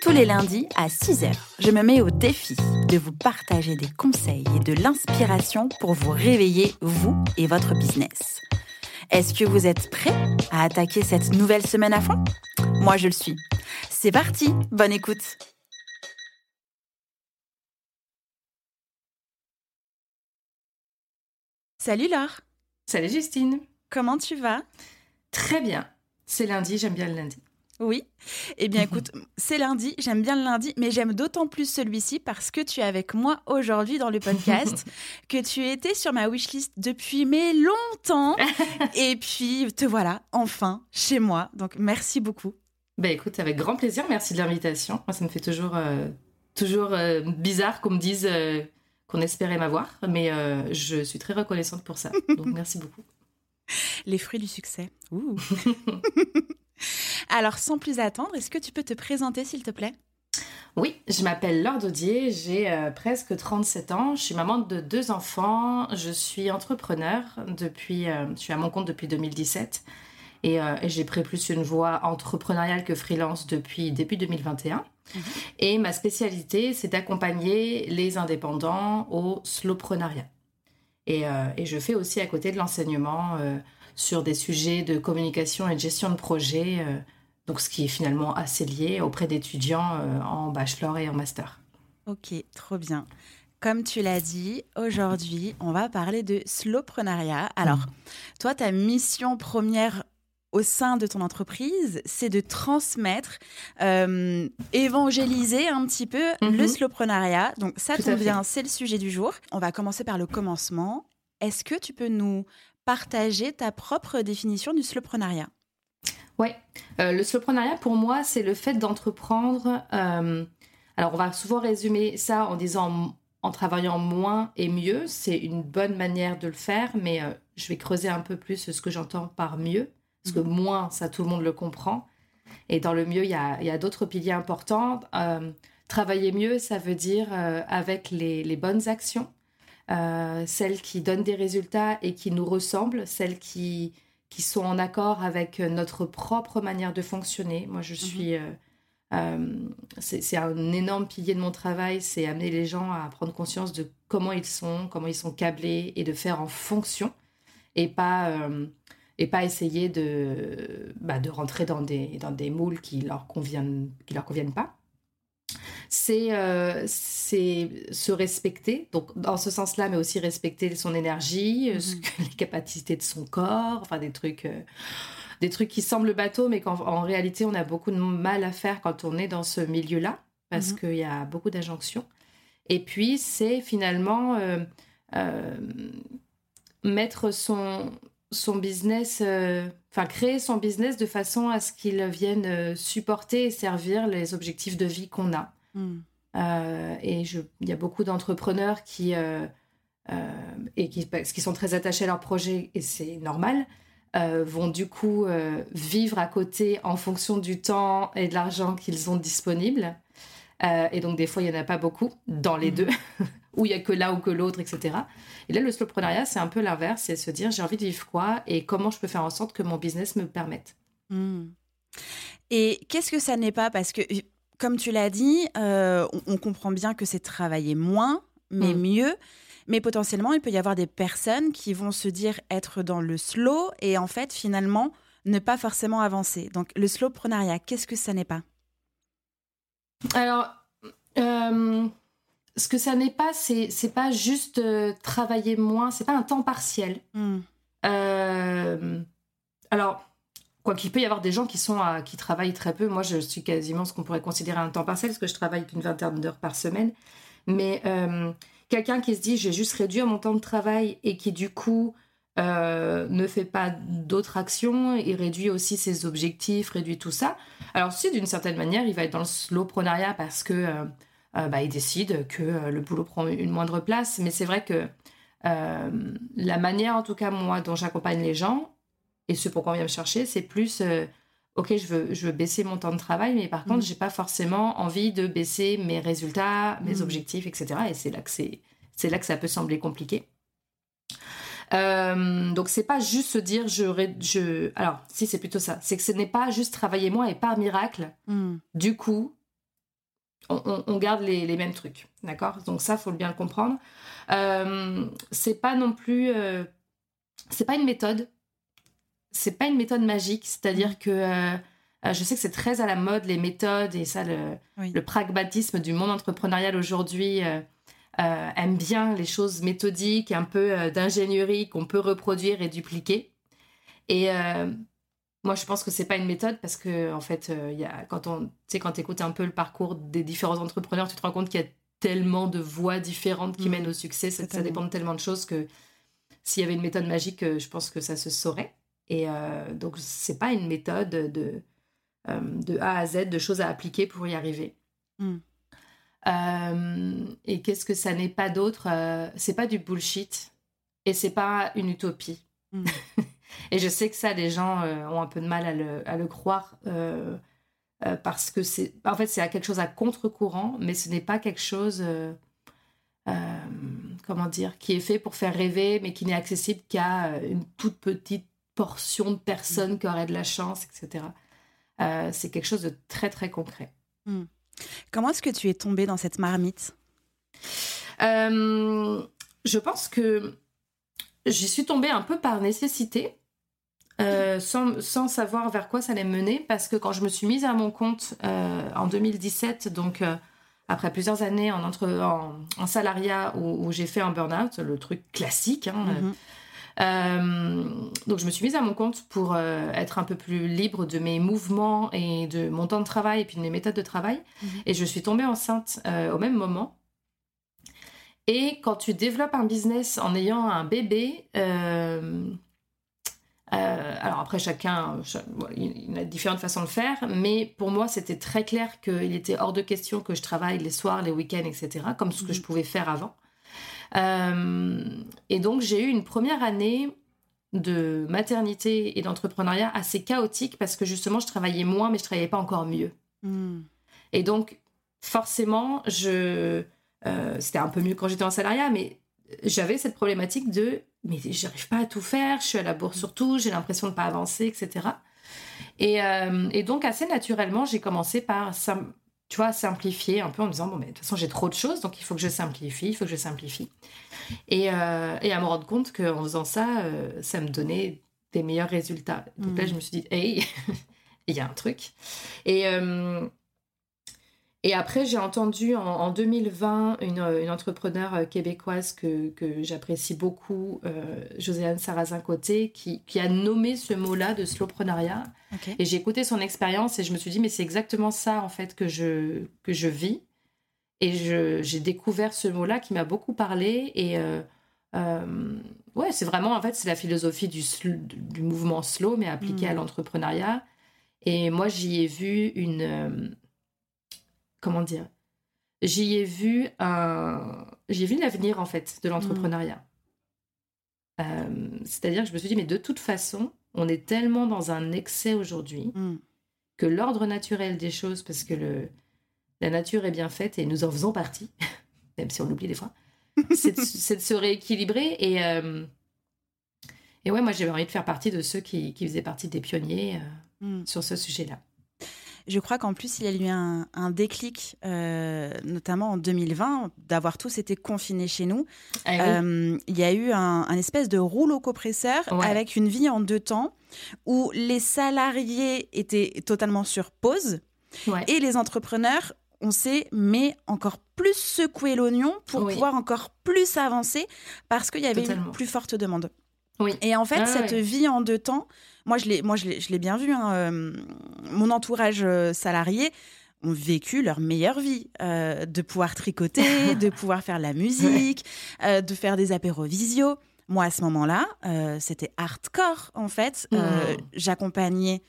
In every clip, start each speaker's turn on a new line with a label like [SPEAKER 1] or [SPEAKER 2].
[SPEAKER 1] Tous les lundis à 6h, je me mets au défi de vous partager des conseils et de l'inspiration pour vous réveiller, vous et votre business. Est-ce que vous êtes prêts à attaquer cette nouvelle semaine à fond? Moi, je le suis. C'est parti, bonne écoute Salut Laure
[SPEAKER 2] Salut Justine
[SPEAKER 1] Comment tu vas?
[SPEAKER 2] Très bien. C'est lundi, j'aime bien le lundi.
[SPEAKER 1] Oui. Eh bien, écoute, c'est lundi, j'aime bien le lundi, mais j'aime d'autant plus celui-ci parce que tu es avec moi aujourd'hui dans le podcast, que tu étais sur ma wishlist depuis mais longtemps. Et puis, te voilà, enfin, chez moi. Donc, merci beaucoup.
[SPEAKER 2] Ben écoute, avec grand plaisir, merci de l'invitation. Moi, ça me fait toujours, euh, toujours euh, bizarre qu'on me dise euh, qu'on espérait m'avoir, mais je suis très reconnaissante pour ça. Donc, merci beaucoup.
[SPEAKER 1] Les fruits du succès. Ouh. Alors, sans plus attendre, est-ce que tu peux te présenter, s'il te plaît?
[SPEAKER 2] Oui, je m'appelle Laure Daudier, j'ai euh, presque 37 ans, je suis maman de deux enfants, je suis entrepreneur depuis, euh, je suis à mon compte depuis 2017 et, euh, et j'ai pris plus une voie entrepreneuriale que freelance depuis début 2021. Et ma spécialité, c'est d'accompagner les indépendants au slowprenariat. Et, et, je fais aussi à côté de l'enseignement sur des sujets de communication et de gestion de projet, donc ce qui est finalement assez lié auprès d'étudiants en bachelor et en master.
[SPEAKER 1] Ok, trop bien. Comme tu l'as dit, aujourd'hui, on va parler de slowprenariat. Alors, toi, ta mission première au sein de ton entreprise, c'est de transmettre, euh, évangéliser un petit peu le slowprenariat. Donc ça tombe bien, c'est le sujet du jour. On va commencer par le commencement. Est-ce que tu peux nous partager ta propre définition du slowprenariat
[SPEAKER 2] Oui, euh, le slowprenariat pour moi, c'est le fait d'entreprendre. Euh, alors, on va souvent résumer ça en disant en travaillant moins et mieux. C'est une bonne manière de le faire, mais euh, je vais creuser un peu plus ce que j'entends par mieux. Parce que moins, ça, tout le monde le comprend. Et dans le mieux, il y a, y a d'autres piliers importants. travailler mieux, ça veut dire avec les, les bonnes actions euh, celles qui donnent des résultats et qui nous ressemblent, celles qui, qui sont en accord avec notre propre manière de fonctionner. Moi, je suis... Euh, euh, c'est un énorme pilier de mon travail, c'est amener les gens à prendre conscience de comment ils sont, comment ils sont câblés et de faire en fonction et pas, et pas essayer de, bah, de rentrer dans des, dans des moules qui leur conviennent, qui leur conviennent pas c'est euh, se respecter, donc dans ce sens-là, mais aussi respecter son énergie, euh, mhm. les capacités de son corps, enfin des trucs, euh, des trucs qui semblent bateaux, mais qu'en réalité, on a beaucoup de mal à faire quand on est dans ce milieu-là, parce mhm. qu'il y a beaucoup d'injonctions. Et puis, c'est finalement mettre son, son business, enfin créer son business de façon à ce qu'il vienne supporter et servir les objectifs de vie qu'on a. Hmm. Euh, et il y a beaucoup d'entrepreneurs qui, euh, euh, et qui, qui, sont très attachés à leur projet, et c'est normal, vont du coup vivre à côté en fonction du temps et de l'argent qu'ils ont disponible. et donc, des fois, il n'y en a pas beaucoup dans les hmm. deux, où il n'y a que l'un ou que l'autre, etc. Et là, le slowprenariat, c'est un peu l'inverse, c'est se dire j'ai envie de vivre quoi et comment je peux faire en sorte que mon business me permette.
[SPEAKER 1] Hmm. Et qu'est-ce que ça n'est pas? Parce que comme tu l'as dit, euh, on, comprend bien que c'est travailler moins, mais mm. mieux. Mais potentiellement, il peut y avoir des personnes qui vont se dire être dans le slow et en fait, finalement, ne pas forcément avancer. Donc, le slowprenariat, qu'est-ce que ça n'est pas?
[SPEAKER 2] Alors, euh, ce que ça n'est pas, c'est, c'est pas juste euh, travailler moins, c'est pas un temps partiel. Mm. alors, Quoi qu'il peut y avoir des gens qui, sont qui travaillent très peu. Moi, je suis quasiment ce qu'on pourrait considérer un temps partiel, parce que je travaille qu'une vingtaine d'heures par semaine. Mais euh, quelqu'un qui se dit, j'ai juste réduit mon temps de travail et qui, du coup, euh, ne fait pas d'autres actions, il réduit aussi ses objectifs, réduit tout ça. Alors, si d'une certaine manière, il va être dans le parce que bah, ils décident que le boulot prend une moindre place. Mais c'est vrai que la manière, en tout cas, moi, dont j'accompagne les gens, et ce pourquoi on vient me chercher, c'est plus ok, je veux, je veux baisser mon temps de travail, mais par contre, mm. j'ai pas forcément envie de baisser mes résultats, mes mm. objectifs, etc. Et c'est là que c'est, c'est là que ça peut sembler compliqué. Euh, donc c'est pas juste se dire je, je alors si c'est plutôt ça c'est que ce n'est pas juste travailler moins et par miracle mm. du coup on, garde les, mêmes trucs d'accord? Donc ça faut bien le comprendre euh, c'est pas non plus euh, c'est pas une méthode c'est pas une méthode magique, c'est-à-dire que euh, euh, je sais que c'est très à la mode les méthodes et ça le, pragmatisme du monde entrepreneurial aujourd'hui euh, aime bien les choses méthodiques, un peu d'ingénierie qu'on peut reproduire et dupliquer. Et moi, je pense que c'est pas une méthode parce que en fait, y a, quand on, quand écoutes un peu le parcours des différents entrepreneurs, tu te rends compte qu'il y a tellement de voies différentes qui mmh. mènent au succès. Ça, ça, dépend de tellement de choses que s'il y avait une méthode magique, je pense que ça se saurait. Et euh, donc, c'est pas une méthode de, euh, de A à Z, de choses à appliquer pour y arriver. Hmm. Euh, et qu'est-ce que ça n'est pas d'autre C'est pas du bullshit et c'est pas une utopie. Hmm. et je sais que ça, les gens ont un peu de mal à le, à le croire parce que c'est, en fait, c'est quelque chose à contre-courant, mais ce n'est pas quelque chose, comment dire, qui est fait pour faire rêver, mais qui n'est accessible qu'à une toute petite portion de personnes qui auraient de la chance, etc. Euh, c'est quelque chose de très, très concret.
[SPEAKER 1] Hmm. Comment est-ce que tu es tombée dans cette marmite?
[SPEAKER 2] Euh, Je pense que j'y suis tombée un peu par nécessité. Euh, sans, sans, savoir vers quoi ça allait mener, parce que quand je me suis mise à mon compte en 2017, donc après plusieurs années en, entre, en, salariat où, j'ai fait un burn-out, le truc classique, hein, mm-hmm. Euh, donc je me suis mise à mon compte pour euh, être un peu plus libre de mes mouvements et de mon temps de travail et puis de mes méthodes de travail. Mhm. Et je suis tombée enceinte euh, au même moment. Et quand tu développes un business en ayant un bébé, alors après chacun, il y a différentes façons de faire, mais pour moi c'était très clair qu'il était hors de question que je travaille les soirs, les week-ends, etc., comme ce que je mhm. pouvais faire avant. Euh, et donc j'ai eu une première année de maternité et d'entrepreneuriat assez chaotique parce que justement je travaillais moins mais je travaillais pas encore mieux. Hmm. Et donc forcément je euh, c'était un peu mieux quand j'étais en salariat mais j'avais cette problématique de mais j'arrive pas à tout faire, je suis à la bourse surtout, j'ai l'impression de pas avancer, etc. Et, euh, et donc assez naturellement j'ai commencé par tu vois, simplifier un peu en me disant, bon, mais de toute façon, j'ai trop de choses, donc il faut que je simplifie, il faut que je simplifie. Et, euh, et à me rendre compte qu'en faisant ça, euh, ça me donnait des meilleurs résultats. Donc là, mm. je me suis dit, hey, il y a un truc. Et, euh, et après, j'ai entendu en, 2020 une, une, entrepreneure euh, québécoise que, que j'apprécie beaucoup, euh, Joséanne Sarrazin-Côté, qui, qui, a nommé ce mot-là de slowpreneuriat. Et j'ai écouté son expérience et je me suis dit, mais c'est exactement ça, en fait, que je, que je vis. Et j'ai découvert ce mot-là qui m'a beaucoup parlé. Et euh, euh ouais, c'est vraiment, en fait, c'est la philosophie du, du mouvement slow, mais appliqué à mm. l'entrepreneuriat. Et moi, j'y ai vu une comment dire J'y ai vu un, j'ai vu l'avenir en fait de l'entrepreneuriat. Euh, c'est-à-dire que je me suis dit mais de toute façon, on est tellement dans un excès aujourd'hui mm. que l'ordre naturel des choses, parce que le, la nature est bien faite et nous en faisons partie, même si on l'oublie des fois, c'est de, se rééquilibrer et euh, et ouais, moi j'avais envie de faire partie de ceux qui, qui faisaient partie des pionniers euh, mm. sur ce sujet-là.
[SPEAKER 1] Je crois qu'en plus, il y a eu un, déclic, euh, notamment en 2020, d'avoir tous été confinés chez nous. Ah euh, il y a eu un, espèce de rouleau compresseur avec une vie en deux temps où les salariés étaient totalement sur pause. Et les entrepreneurs on s'est mais encore plus secoué l'oignon pour pouvoir encore plus avancer parce qu'il y avait une plus forte demande. Et en fait, cette vie en deux temps, moi, je l'ai, moi, je l'ai, bien vu. Hein, euh, mon entourage euh, salarié ont vécu leur meilleure vie, euh, de pouvoir tricoter, de pouvoir faire la musique, de faire des apéros visio. Moi, à ce moment-là, c'était hardcore, en fait. Mmh. J'accompagnais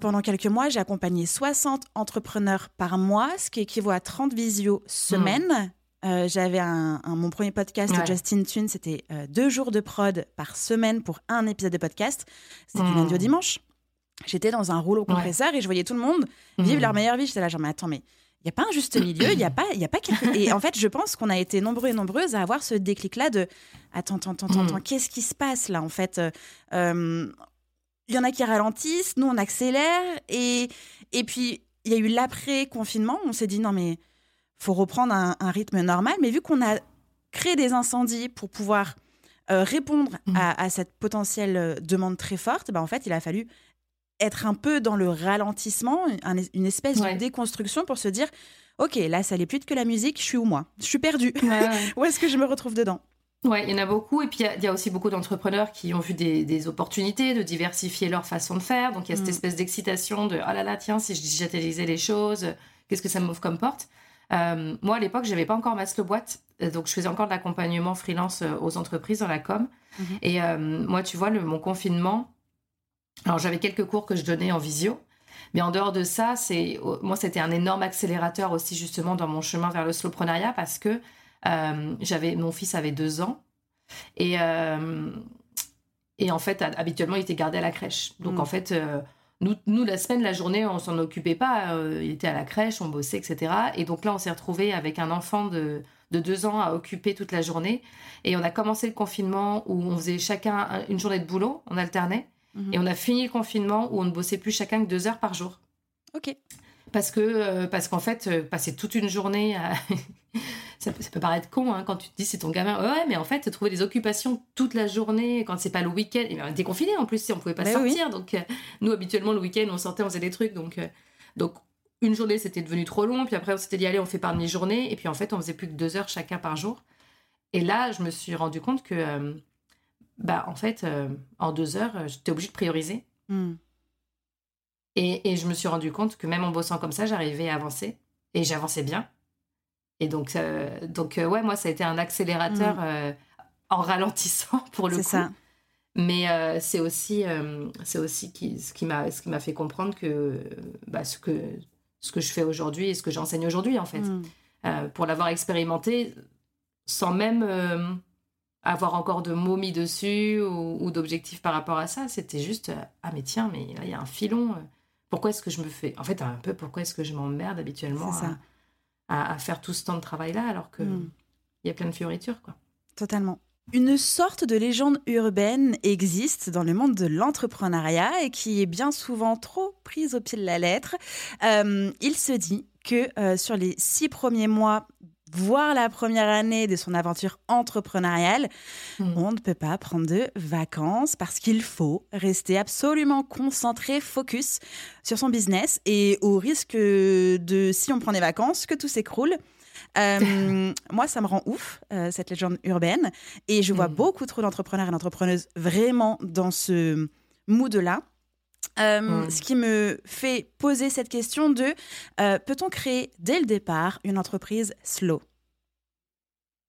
[SPEAKER 1] pendant quelques mois, j'ai accompagné 60 entrepreneurs par mois, ce qui équivaut à 30 visios semaine. Euh, j'avais un, mon premier podcast, Justin Tune, c'était euh, deux jours de prod par semaine pour un épisode de podcast. C'était du lundi au dimanche. J'étais dans un rouleau compresseur et je voyais tout le monde vivre leur meilleure vie. J'étais là, genre, mais attends, mais il n'y a pas un juste milieu, il n'y a pas, y a pas quelque... Et en fait, je pense qu'on a été nombreux et nombreuses à avoir ce déclic-là de attends, attends, attends, attends, qu'est-ce qui se passe là en fait il y en a qui ralentissent, nous on accélère. Et, et puis, il y a eu l'après-confinement, on s'est dit non, mais faut reprendre un, rythme normal. Mais vu qu'on a créé des incendies pour pouvoir euh, répondre mmh. à, cette potentielle euh, demande très forte, ben en fait, il a fallu être un peu dans le ralentissement, une espèce de déconstruction pour se dire ok, là, ça allait plus que la musique, je suis où moi? Je suis perdue. où est-ce que je me retrouve dedans?
[SPEAKER 2] Ouais, il y en a beaucoup. Et puis, il y, a aussi beaucoup d'entrepreneurs qui ont vu des, opportunités de diversifier leur façon de faire. Donc, il y a cette mm. espèce d'excitation de oh là là, tiens, si je digitalisais les choses, qu'est-ce que ça m'ouvre comme porte? Euh, Moi, à l'époque, je n'avais pas encore Maslow Boîte. Euh, donc, je faisais encore de l'accompagnement freelance euh, aux entreprises dans la com. Mm-hmm. Et moi, tu vois, le, mon confinement, alors j'avais quelques cours que je donnais en visio. Mais en dehors de ça, c'est moi, c'était un énorme accélérateur aussi, justement, dans mon chemin vers le slowprenariat parce que euh, j'avais, mon fils avait deux ans. Et, et en fait, habituellement, il était gardé à la crèche. Donc, mm. en fait, euh, nous, nous, la semaine, la journée, on s'en occupait pas. il était à la crèche, on bossait, etc. Et donc là, on s'est retrouvé avec un enfant de, de deux ans à occuper toute la journée. Et on a commencé le confinement où on faisait chacun une journée de boulot, on alternait. Mm-hmm. Et on a fini le confinement où on ne bossait plus chacun que deux heures par jour.
[SPEAKER 1] Ok.
[SPEAKER 2] Parce que parce qu'en fait, passer toute une journée à ça, peut paraître con hein, quand tu te dis c'est ton gamin. Ouais, mais en fait, trouver des occupations toute la journée quand c'est pas le week-end. Et on était confinés en plus, on pouvait pas sortir. Donc, euh, nous, habituellement, le week-end, on sortait, on faisait des trucs. Donc, euh, donc une journée, c'était devenu trop long. Puis après, on s'était dit, allez, on fait par demi-journée. Et puis en fait, on faisait plus que deux heures chacun par jour. Et là, je me suis rendu compte que, euh, bah, en fait, en deux heures, j'étais obligée de prioriser. Hmm. Et, et, je me suis rendu compte que même en bossant comme ça, j'arrivais à avancer. Et j'avançais bien. Et donc, euh, donc euh, ouais, moi, ça a été un accélérateur mm. euh, en ralentissant pour le coup. Ça. Mais c'est aussi, c'est aussi qui, ce qui m'a, ce qui m'a fait comprendre que, bah, ce que ce que je fais aujourd'hui et ce que j'enseigne aujourd'hui, en fait, mm. pour l'avoir expérimenté, sans même avoir encore de mots mis dessus ou, d'objectifs par rapport à ça, c'était juste ah mais tiens, mais là il y a un filon. pourquoi est-ce que je me fais, en fait, un peu pourquoi est-ce que je m'emmerde habituellement ça à, faire tout ce temps de travail-là, alors qu'il hmm. il y a plein de fioritures, quoi.
[SPEAKER 1] Totalement. Une sorte de légende urbaine existe dans le monde de l'entrepreneuriat et qui est bien souvent trop prise au pied de la lettre. Euh, il se dit que euh, sur les six premiers mois voire la première année de son aventure entrepreneuriale, hmm. on ne peut pas prendre de vacances parce qu'il faut rester absolument concentré, focus sur son business et au risque de, si on prend des vacances, que tout s'écroule. Euh, moi, ça me rend ouf, euh, cette légende urbaine. Et je vois hmm. beaucoup trop d'entrepreneurs et d'entrepreneuses vraiment dans ce mood-là. Euh, hmm. Ce qui me fait poser cette question de peut-on créer dès le départ une entreprise slow?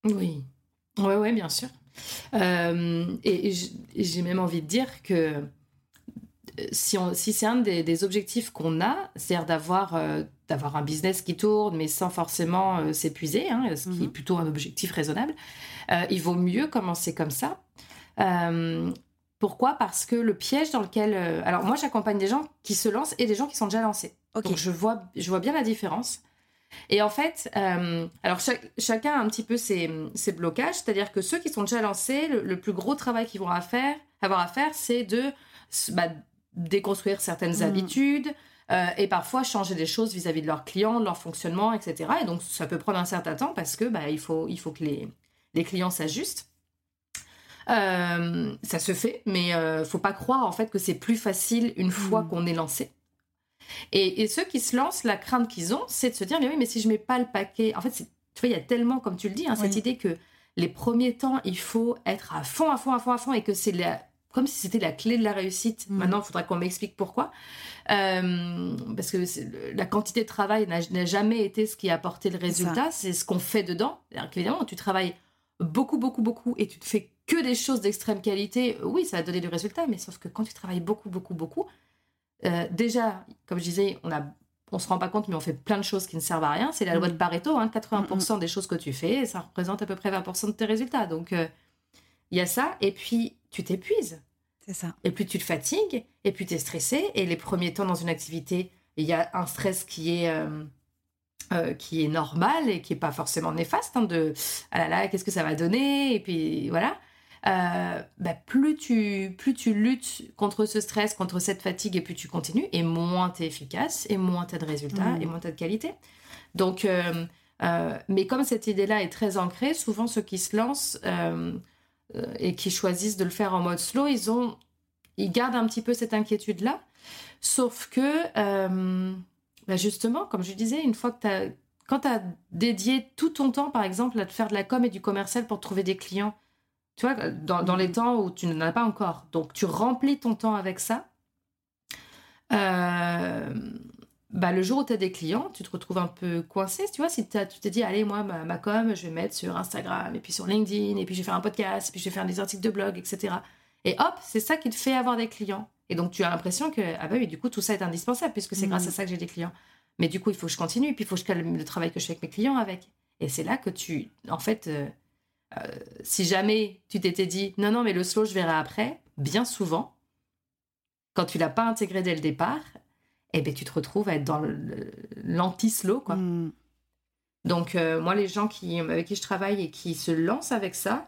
[SPEAKER 2] Oui, oui, ouais, bien sûr. et, j'ai même envie de dire que si, si c'est un des, objectifs qu'on a, c'est-à-dire d'avoir d'avoir un business qui tourne, mais sans forcément s'épuiser, hein, ce qui est mhm. plutôt un objectif raisonnable, il vaut mieux commencer comme ça. Pourquoi? Parce que le piège dans lequel... Euh, alors moi, j'accompagne des gens qui se lancent et des gens qui sont déjà lancés. Donc je vois, je vois bien la différence. Et en fait, euh, alors chacun a un petit peu ses, ses blocages, c'est-à-dire que ceux qui sont déjà lancés, le, plus gros travail qu'ils vont à faire, avoir à faire, c'est de bah, déconstruire certaines mmh. habitudes euh, et parfois changer des choses vis-à-vis de leurs clients, de leur fonctionnement, etc. Et donc ça peut prendre un certain temps parce que bah, il, faut, il faut que les, les clients s'ajustent. Euh, ça se fait, mais euh, faut pas croire en fait que c'est plus facile une fois mm. qu'on est lancé. Et, ceux qui se lancent, la crainte qu'ils ont, c'est de se dire mais oui, mais si je mets pas le paquet, en fait, tu vois, il y a tellement, comme tu le dis, hein, cette idée que les premiers temps, il faut être à fond, à fond, à fond, à fond, et que c'est comme si c'était la clé de la réussite. Mm. Maintenant, il faudra qu'on m'explique pourquoi. Euh, parce que la quantité de travail n'a jamais été ce qui a apporté le résultat, c'est ce qu'on fait dedans. Évidemment, tu travailles beaucoup, beaucoup, beaucoup, et tu te fais que des choses d'extrême qualité, oui, ça va donner du résultat, mais sauf que quand tu travailles beaucoup, beaucoup, beaucoup, euh, déjà, comme je disais, on a on se rend pas compte, mais on fait plein de choses qui ne servent à rien. C'est la loi de Pareto, hein, 80% des choses que tu fais, ça représente à peu près 20% de tes résultats. Donc, euh, il y a ça. Et puis, tu t'épuises.
[SPEAKER 1] C'est ça.
[SPEAKER 2] Et puis, tu te fatigues. Et puis, tu es stressé. Et les premiers temps dans une activité, il y a un stress qui est, euh, euh, qui est normal et qui n'est pas forcément néfaste. Hein, de ah là là, qu'est-ce que ça va donner? Et puis, voilà. Euh, bah, plus, tu, plus tu luttes contre ce stress, contre cette fatigue, et plus tu continues, et moins tu es efficace, et moins tu as de résultats,
[SPEAKER 1] Mmh.
[SPEAKER 2] et moins tu as de qualité. Donc, euh, euh, mais comme cette idée-là est très ancrée, souvent ceux qui se lancent et qui choisissent de le faire en mode slow, ils, ont, ils gardent un petit peu cette inquiétude-là. Sauf que, bah, justement, comme je disais, une fois que tu as. Quand tu as dédié tout ton temps, par exemple, à te faire de la com et du commercial pour trouver des clients, tu vois, dans, dans les temps où tu n'en as pas encore. Donc, tu remplis ton temps avec ça. Euh, bah, le jour où tu as des clients, tu te retrouves un peu coincé. Tu vois, si tu t'es dit, allez, moi, ma, ma com, je vais mettre sur Instagram, et puis sur LinkedIn, et puis je vais faire un podcast, et puis je vais faire des articles de blog, etc. Et hop, c'est ça qui te fait avoir des clients. Et donc, tu as l'impression que, ah bah oui, du coup, tout ça est indispensable, puisque c'est grâce à ça que j'ai des clients. Mais du coup, il faut que je continue, puis il faut que je calme le travail que je fais avec mes clients avec. Et c'est là que tu, en fait, euh, euh, si jamais tu t'étais dit, non, non, mais le slow, je verrai après, bien souvent, quand tu l'as pas intégré dès le départ, eh ben, tu te retrouves à être dans l'anti-slow, quoi.
[SPEAKER 1] Mm.
[SPEAKER 2] Donc, euh, moi, les gens qui, avec qui je travaille et qui se lancent avec ça,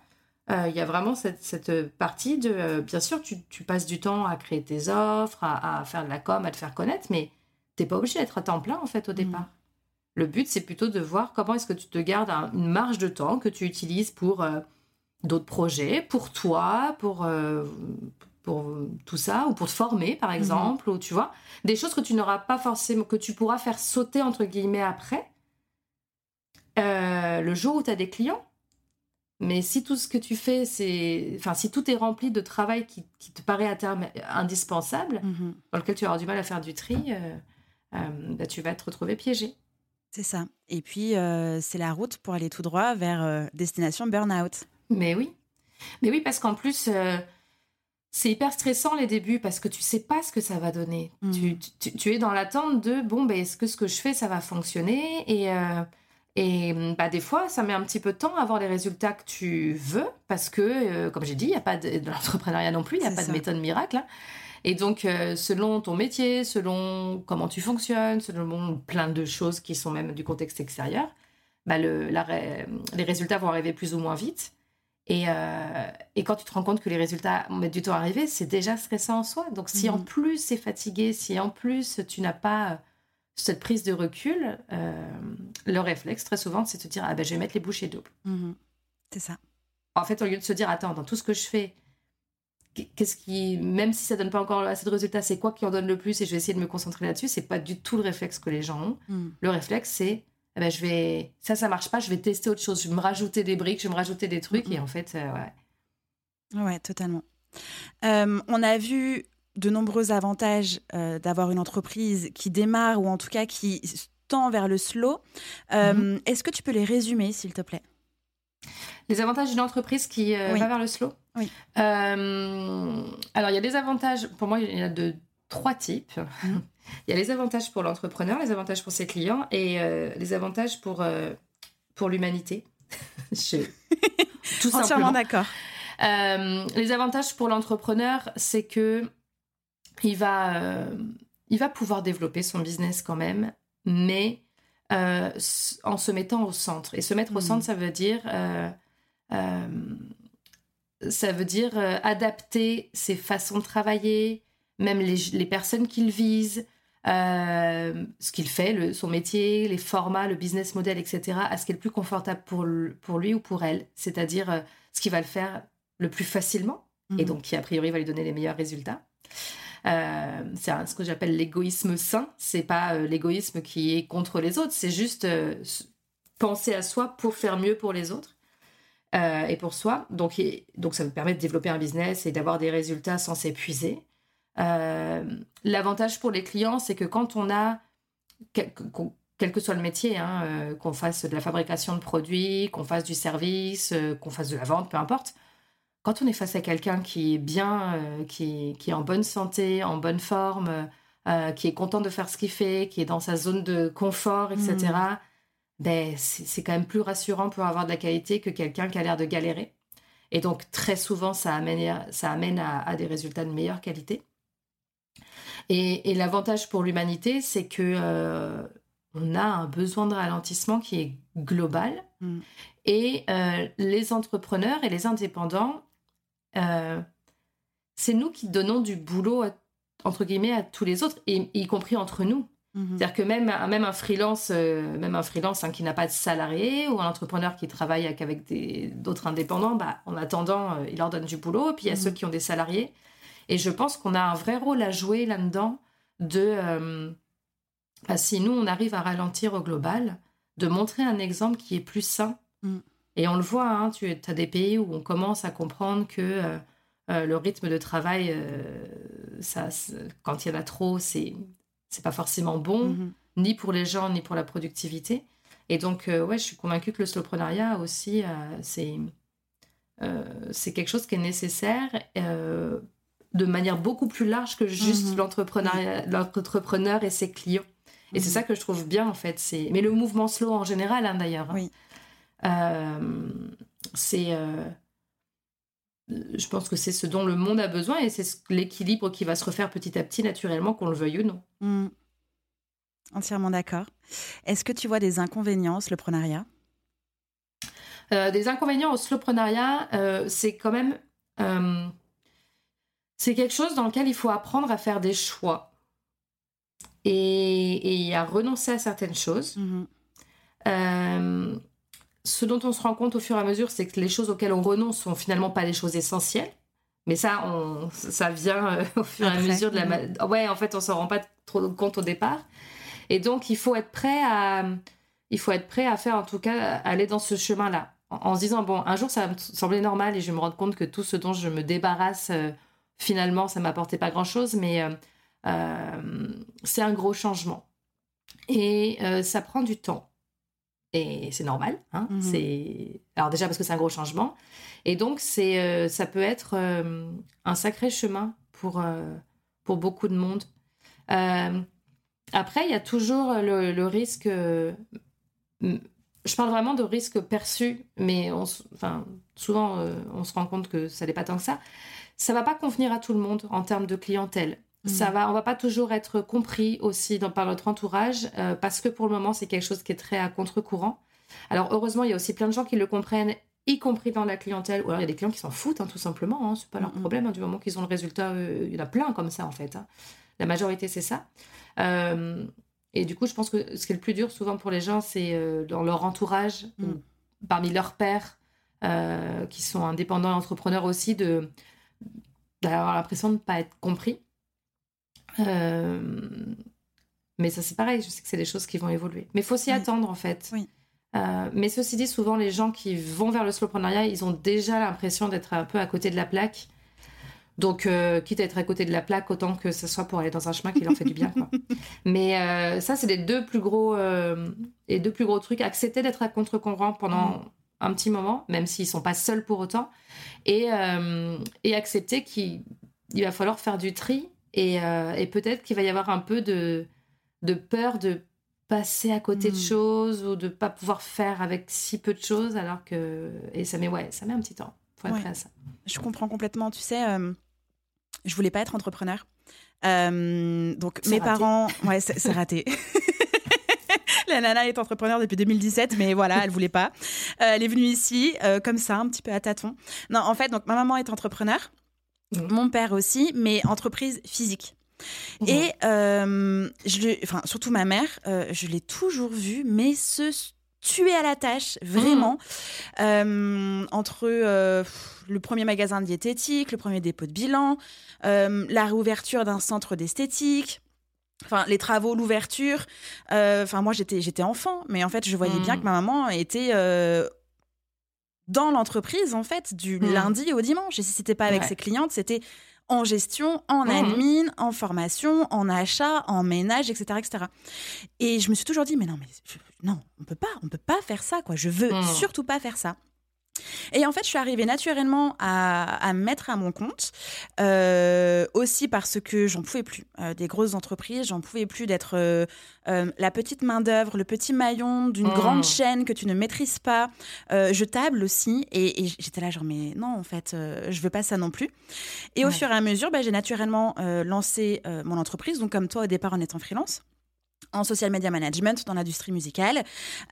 [SPEAKER 2] euh, il y a vraiment cette, cette partie de. euh, bien sûr, tu, tu passes du temps à créer tes offres, à, à faire de la com, à te faire connaître, mais t'es pas obligé d'être à temps plein, en fait, au départ. Le but, c'est plutôt de voir comment est-ce que tu te gardes un- une marge de temps que tu utilises pour euh, d'autres projets, pour toi, pour, euh, pour tout ça, ou pour te former, par exemple, ou tu vois, des choses que tu n'auras pas forcément, que tu pourras faire sauter, entre guillemets, après, euh, le jour où tu as des clients. Mais si tout ce que tu fais, c'est. Enfin, si tout est rempli de travail qui, qui te paraît à terme indispensable,
[SPEAKER 1] Mhm.
[SPEAKER 2] dans lequel tu avoir du mal à faire du tri, euh, euh, bah, tu vas te retrouver piégé.
[SPEAKER 1] C'est ça. Et puis, euh, c'est la route pour aller tout droit vers euh, destination burn-out.
[SPEAKER 2] Mais oui. Mais oui, parce qu'en plus, euh, c'est hyper stressant les débuts parce que tu sais pas ce que ça va donner.
[SPEAKER 1] Mhm.
[SPEAKER 2] Tu, tu- tu es dans l'attente de bon, ben, est-ce que ce que je fais, ça va fonctionner? Et, et bah, des fois, ça met un petit peu de temps à avoir les résultats que tu veux parce que, comme j'ai dit, il n'y a pas de, de l'entrepreneuriat non plus, il n'y a pas
[SPEAKER 1] ça.
[SPEAKER 2] de méthode miracle. hein. Et donc, euh, selon ton métier, selon comment tu fonctionnes, selon plein de choses qui sont même du contexte extérieur, bah, le, la ré- les résultats vont arriver plus ou moins vite. Et, euh, et quand tu te rends compte que les résultats mettent du temps à arriver, c'est déjà stressant en soi. Donc si en
[SPEAKER 1] Mhm.
[SPEAKER 2] plus c'est fatigué, si en plus tu n'as pas cette prise de recul, euh, le réflexe très souvent c'est de se dire ah ben je vais mettre les bouchées doubles.
[SPEAKER 1] Mhm. C'est ça.
[SPEAKER 2] En fait au lieu de se dire attends dans tout ce que je fais, qu'est-ce qui même si ça donne pas encore assez de résultats, c'est quoi qui en donne le plus? Et je vais essayer de me concentrer là-dessus. C'est pas du tout le réflexe que les gens ont.
[SPEAKER 1] Mhm.
[SPEAKER 2] Le réflexe, c'est eh ben, je vais ça ça marche pas, je vais tester autre chose, je vais me rajouter des briques, je vais me rajouter des trucs
[SPEAKER 1] Mhm.
[SPEAKER 2] et en fait euh, ouais.
[SPEAKER 1] Ouais, totalement. Euh, on a vu de nombreux avantages euh, d'avoir une entreprise qui démarre ou en tout cas qui tend vers le slow. Euh, Est-ce que tu peux les résumer, s'il te plaît?
[SPEAKER 2] Les avantages d'une entreprise qui euh,
[SPEAKER 1] Oui.
[SPEAKER 2] va vers le slow.
[SPEAKER 1] Oui.
[SPEAKER 2] Euh, alors il y a des avantages. Pour moi, il y en a de trois types.
[SPEAKER 1] Mhm.
[SPEAKER 2] Il y a les avantages pour l'entrepreneur, les avantages pour ses clients et euh, les avantages pour pour l'humanité. Je- Tout
[SPEAKER 1] Entièrement
[SPEAKER 2] simplement.
[SPEAKER 1] d'accord.
[SPEAKER 2] Les avantages pour l'entrepreneur, c'est que il va, il va pouvoir développer son business quand même, mais euh, en se mettant au centre. Et se mettre au
[SPEAKER 1] Mhm.
[SPEAKER 2] centre, ça veut dire, euh, euh, ça veut dire adapter ses façons de travailler, même les, les personnes qu'il vise, euh, ce qu'il fait, le- son métier, les formats, le business model, etc., à ce qui est le plus confortable pour, le- pour lui ou pour elle. C'est-à-dire euh, ce qui va le faire le plus facilement et
[SPEAKER 1] Mhm.
[SPEAKER 2] donc qui a priori va lui donner les meilleurs résultats. Euh, c'est ce que j'appelle l'égoïsme sain. C'est pas euh, l'égoïsme qui est contre les autres, c'est juste euh, penser à soi pour faire mieux pour les autres et pour soi. Donc, donc ça vous permet de développer un business et d'avoir des résultats sans s'épuiser. L'avantage pour les clients, c'est que quand on a quel, que soit le métier, hein, qu'on fasse de la fabrication de produits, qu'on fasse du service, qu'on fasse de la vente, peu importe, quand on est face à quelqu'un qui est bien, euh, qui, qui est en bonne santé, en bonne forme, euh, qui est content de faire ce qu'il fait, qui est dans sa zone de confort, etc.,
[SPEAKER 1] Mm.
[SPEAKER 2] ben, c'est quand même plus rassurant pour avoir de la qualité que quelqu'un qui a l'air de galérer. Et donc, très souvent, ça amène, ça amène à, à des résultats de meilleure qualité. Et, et l'avantage pour l'humanité, c'est que euh, on a un besoin de ralentissement qui est global.
[SPEAKER 1] Mm.
[SPEAKER 2] Et euh, les entrepreneurs et les indépendants, euh, c'est nous qui donnons du boulot, à- entre guillemets, à tous les autres, et, y compris entre nous.
[SPEAKER 1] Mhm.
[SPEAKER 2] C'est-à-dire que même, un- même un freelance, euh, même un freelance hein, qui n'a pas de salarié ou un entrepreneur qui travaille avec, d'autres indépendants, bah, en attendant, euh, il leur donne du boulot. Et puis il y a
[SPEAKER 1] Mhm.
[SPEAKER 2] ceux qui ont des salariés. Et je pense qu'on a un vrai rôle à jouer là-dedans de, bah, si nous, on arrive à ralentir au global, de montrer un exemple qui est plus sain.
[SPEAKER 1] Mm.
[SPEAKER 2] Et on le voit, hein, tu as des pays où on commence à comprendre que euh, euh, le rythme de travail, euh, ça, quand il y en a trop, c'est c'est pas forcément bon
[SPEAKER 1] Mhm.
[SPEAKER 2] ni pour les gens, ni pour la productivité. Et donc, euh, ouais, je suis convaincue que le slowprenariat aussi, c'est c'est quelque chose qui est nécessaire de manière beaucoup plus large que juste l'entrepreneuriat- l'entrepreneur et ses clients. Et c'est
[SPEAKER 1] Mhm.
[SPEAKER 2] ça que je trouve bien, en fait. Mais le mouvement slow en général, hein, d'ailleurs. hein.
[SPEAKER 1] Oui.
[SPEAKER 2] Euh, c'est... euh, je pense que c'est ce dont le monde a besoin et c'est ce- l'équilibre qui va se refaire petit à petit, naturellement, qu'on le veuille ou non.
[SPEAKER 1] Mm. Entièrement d'accord. Est-ce que tu vois des inconvénients au slowprenariat
[SPEAKER 2] Euh, des inconvénients au slowprenariat, euh, c'est quand même. euh, c'est quelque chose dans lequel il faut apprendre à faire des choix et, et à renoncer à certaines choses.
[SPEAKER 1] Mhm.
[SPEAKER 2] Ce dont on se rend compte au fur et à mesure, c'est que les choses auxquelles on renonce sont finalement pas les choses essentielles. Mais ça, on, ça vient euh, au fur et à mesure de la.
[SPEAKER 1] mhm.
[SPEAKER 2] ma- Ouais, en fait, on s'en rend pas trop compte au départ. Et donc, il faut être prêt à. Il faut être prêt à faire, en tout cas, aller dans ce chemin-là. En, en se disant, bon, un jour, ça va me sembler normal et je vais me rendre compte que tout ce dont je me débarrasse, euh, finalement, ça m'apportait pas grand-chose. Mais euh, c'est un gros changement. Et ça prend du temps. Et c'est normal. Hein
[SPEAKER 1] Mhm.
[SPEAKER 2] c'est Alors déjà parce que c'est un gros changement. Et donc, c'est, euh, ça peut être euh, un sacré chemin pour, euh, pour beaucoup de monde. Après, il y a toujours le, le risque... je parle vraiment de risque perçu, mais on, enfin, souvent, on se rend compte que ça n'est pas tant que ça. Ça va pas convenir à tout le monde en termes de clientèle. Ça va, on va pas toujours être compris aussi dans, par notre entourage, euh, parce que pour le moment, c'est quelque chose qui est très à contre-courant. Alors, heureusement, il y a aussi plein de gens qui le comprennent, y compris dans la clientèle. Ou alors, il y a des clients qui s'en foutent, hein, tout simplement. Hein, c'est pas leur
[SPEAKER 1] Mhm.
[SPEAKER 2] problème, hein, du moment qu'ils ont le résultat. euh, il y en a plein comme ça, en fait. hein. La majorité, c'est ça. Euh, et du coup, je pense que ce qui est le plus dur souvent pour les gens, c'est dans leur entourage,
[SPEAKER 1] Mm.
[SPEAKER 2] ou parmi leurs pairs, qui sont indépendants et entrepreneurs aussi, de d'avoir l'impression de ne pas être compris. Euh, mais ça, c'est pareil, je sais que c'est des choses qui vont évoluer. Mais il faut s'y
[SPEAKER 1] Oui.
[SPEAKER 2] attendre, en fait.
[SPEAKER 1] Oui.
[SPEAKER 2] Euh, mais ceci dit, souvent, les gens qui vont vers le slowpreneuriat, ils ont déjà l'impression d'être un peu à côté de la plaque. Donc, euh, quitte à être à côté de la plaque, autant que ce soit pour aller dans un chemin qui leur fait du bien. Quoi. Mais euh, ça, c'est les deux plus gros, les deux plus gros trucs. Accepter d'être à contre-courant pendant un petit moment, même s'ils sont pas seuls pour autant, et, et accepter qu'il il va falloir faire du tri et, euh, et peut-être qu'il va y avoir un peu de, de peur de passer à côté de
[SPEAKER 1] Mm.
[SPEAKER 2] choses ou de pas pouvoir faire avec si peu de choses alors que et ça met ouais ça met un petit temps faut être
[SPEAKER 1] Ouais.
[SPEAKER 2] prêt à ça
[SPEAKER 1] Je comprends complètement. Tu sais, euh, je voulais pas être entrepreneur. Euh, donc mes
[SPEAKER 2] raté.
[SPEAKER 1] parents, ouais, c'est raté. La nana est entrepreneur depuis 2017, mais voilà, elle voulait pas. Euh, elle est venue ici comme ça, un petit peu à tâtons. Non, en fait, donc ma maman est entrepreneur, Mon père aussi, mais entreprise physique. Et euh, je enfin, surtout ma mère, euh, je l'ai toujours vue, mais se tuer à la tâche, vraiment. Euh, entre le premier magasin de diététique, le premier dépôt de bilan, la réouverture d'un centre d'esthétique. Enfin, les travaux, l'ouverture. Enfin, moi, j'étais, j'étais enfant, mais en fait, je voyais bien que ma maman était dans l'entreprise, en fait, du
[SPEAKER 2] Mhm.
[SPEAKER 1] lundi au dimanche. Et si c'était pas avec
[SPEAKER 2] Ouais.
[SPEAKER 1] ses clientes, c'était en gestion, en
[SPEAKER 2] Mhm.
[SPEAKER 1] admin, en formation, en achat, en ménage, etc., etc. Et je me suis toujours dit, mais non, mais je- non, on peut pas, on peut pas faire ça, quoi. Je veux
[SPEAKER 2] Mhm.
[SPEAKER 1] surtout pas faire ça. Et en fait, je suis arrivée naturellement à, à me mettre à mon compte, euh, aussi parce que j'en pouvais plus euh, des grosses entreprises, j'en pouvais plus d'être euh, la petite main-d'œuvre, le petit maillon d'une
[SPEAKER 2] Mm.
[SPEAKER 1] grande chaîne que tu ne maîtrises pas. Je table aussi, et, et j'étais là, genre, mais non, en fait, je veux pas ça non plus. Et au fur et à mesure, bah, j'ai naturellement lancé mon entreprise, donc comme toi au départ en étant freelance en social media management dans l'industrie musicale.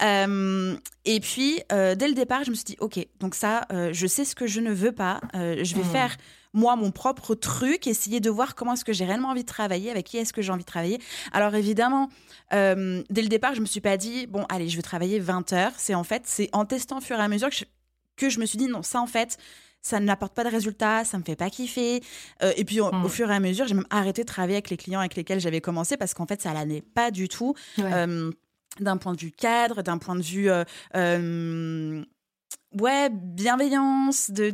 [SPEAKER 1] Euh, et puis, euh, dès le départ, je me suis dit, OK, donc ça, euh, je sais ce que je ne veux pas. Je vais
[SPEAKER 2] Mm.
[SPEAKER 1] faire, moi, mon propre truc, essayer de voir comment est-ce que j'ai réellement envie de travailler, avec qui est-ce que j'ai envie de travailler. Alors, évidemment, dès le départ, je me suis pas dit, bon, allez, je vais travailler 20 heures. C'est en fait, c'est en testant au fur et à mesure que je, que je me suis dit, non, ça, en fait, ça n'apporte pas de résultats, ça me fait pas kiffer. Euh, et puis, au-
[SPEAKER 2] Mm.
[SPEAKER 1] au fur et à mesure, j'ai même arrêté de travailler avec les clients avec lesquels j'avais commencé parce qu'en fait, ça l'allait pas du tout.
[SPEAKER 2] Ouais.
[SPEAKER 1] Euh, d'un point de vue cadre, d'un point de vue euh, euh, ouais bienveillance, de,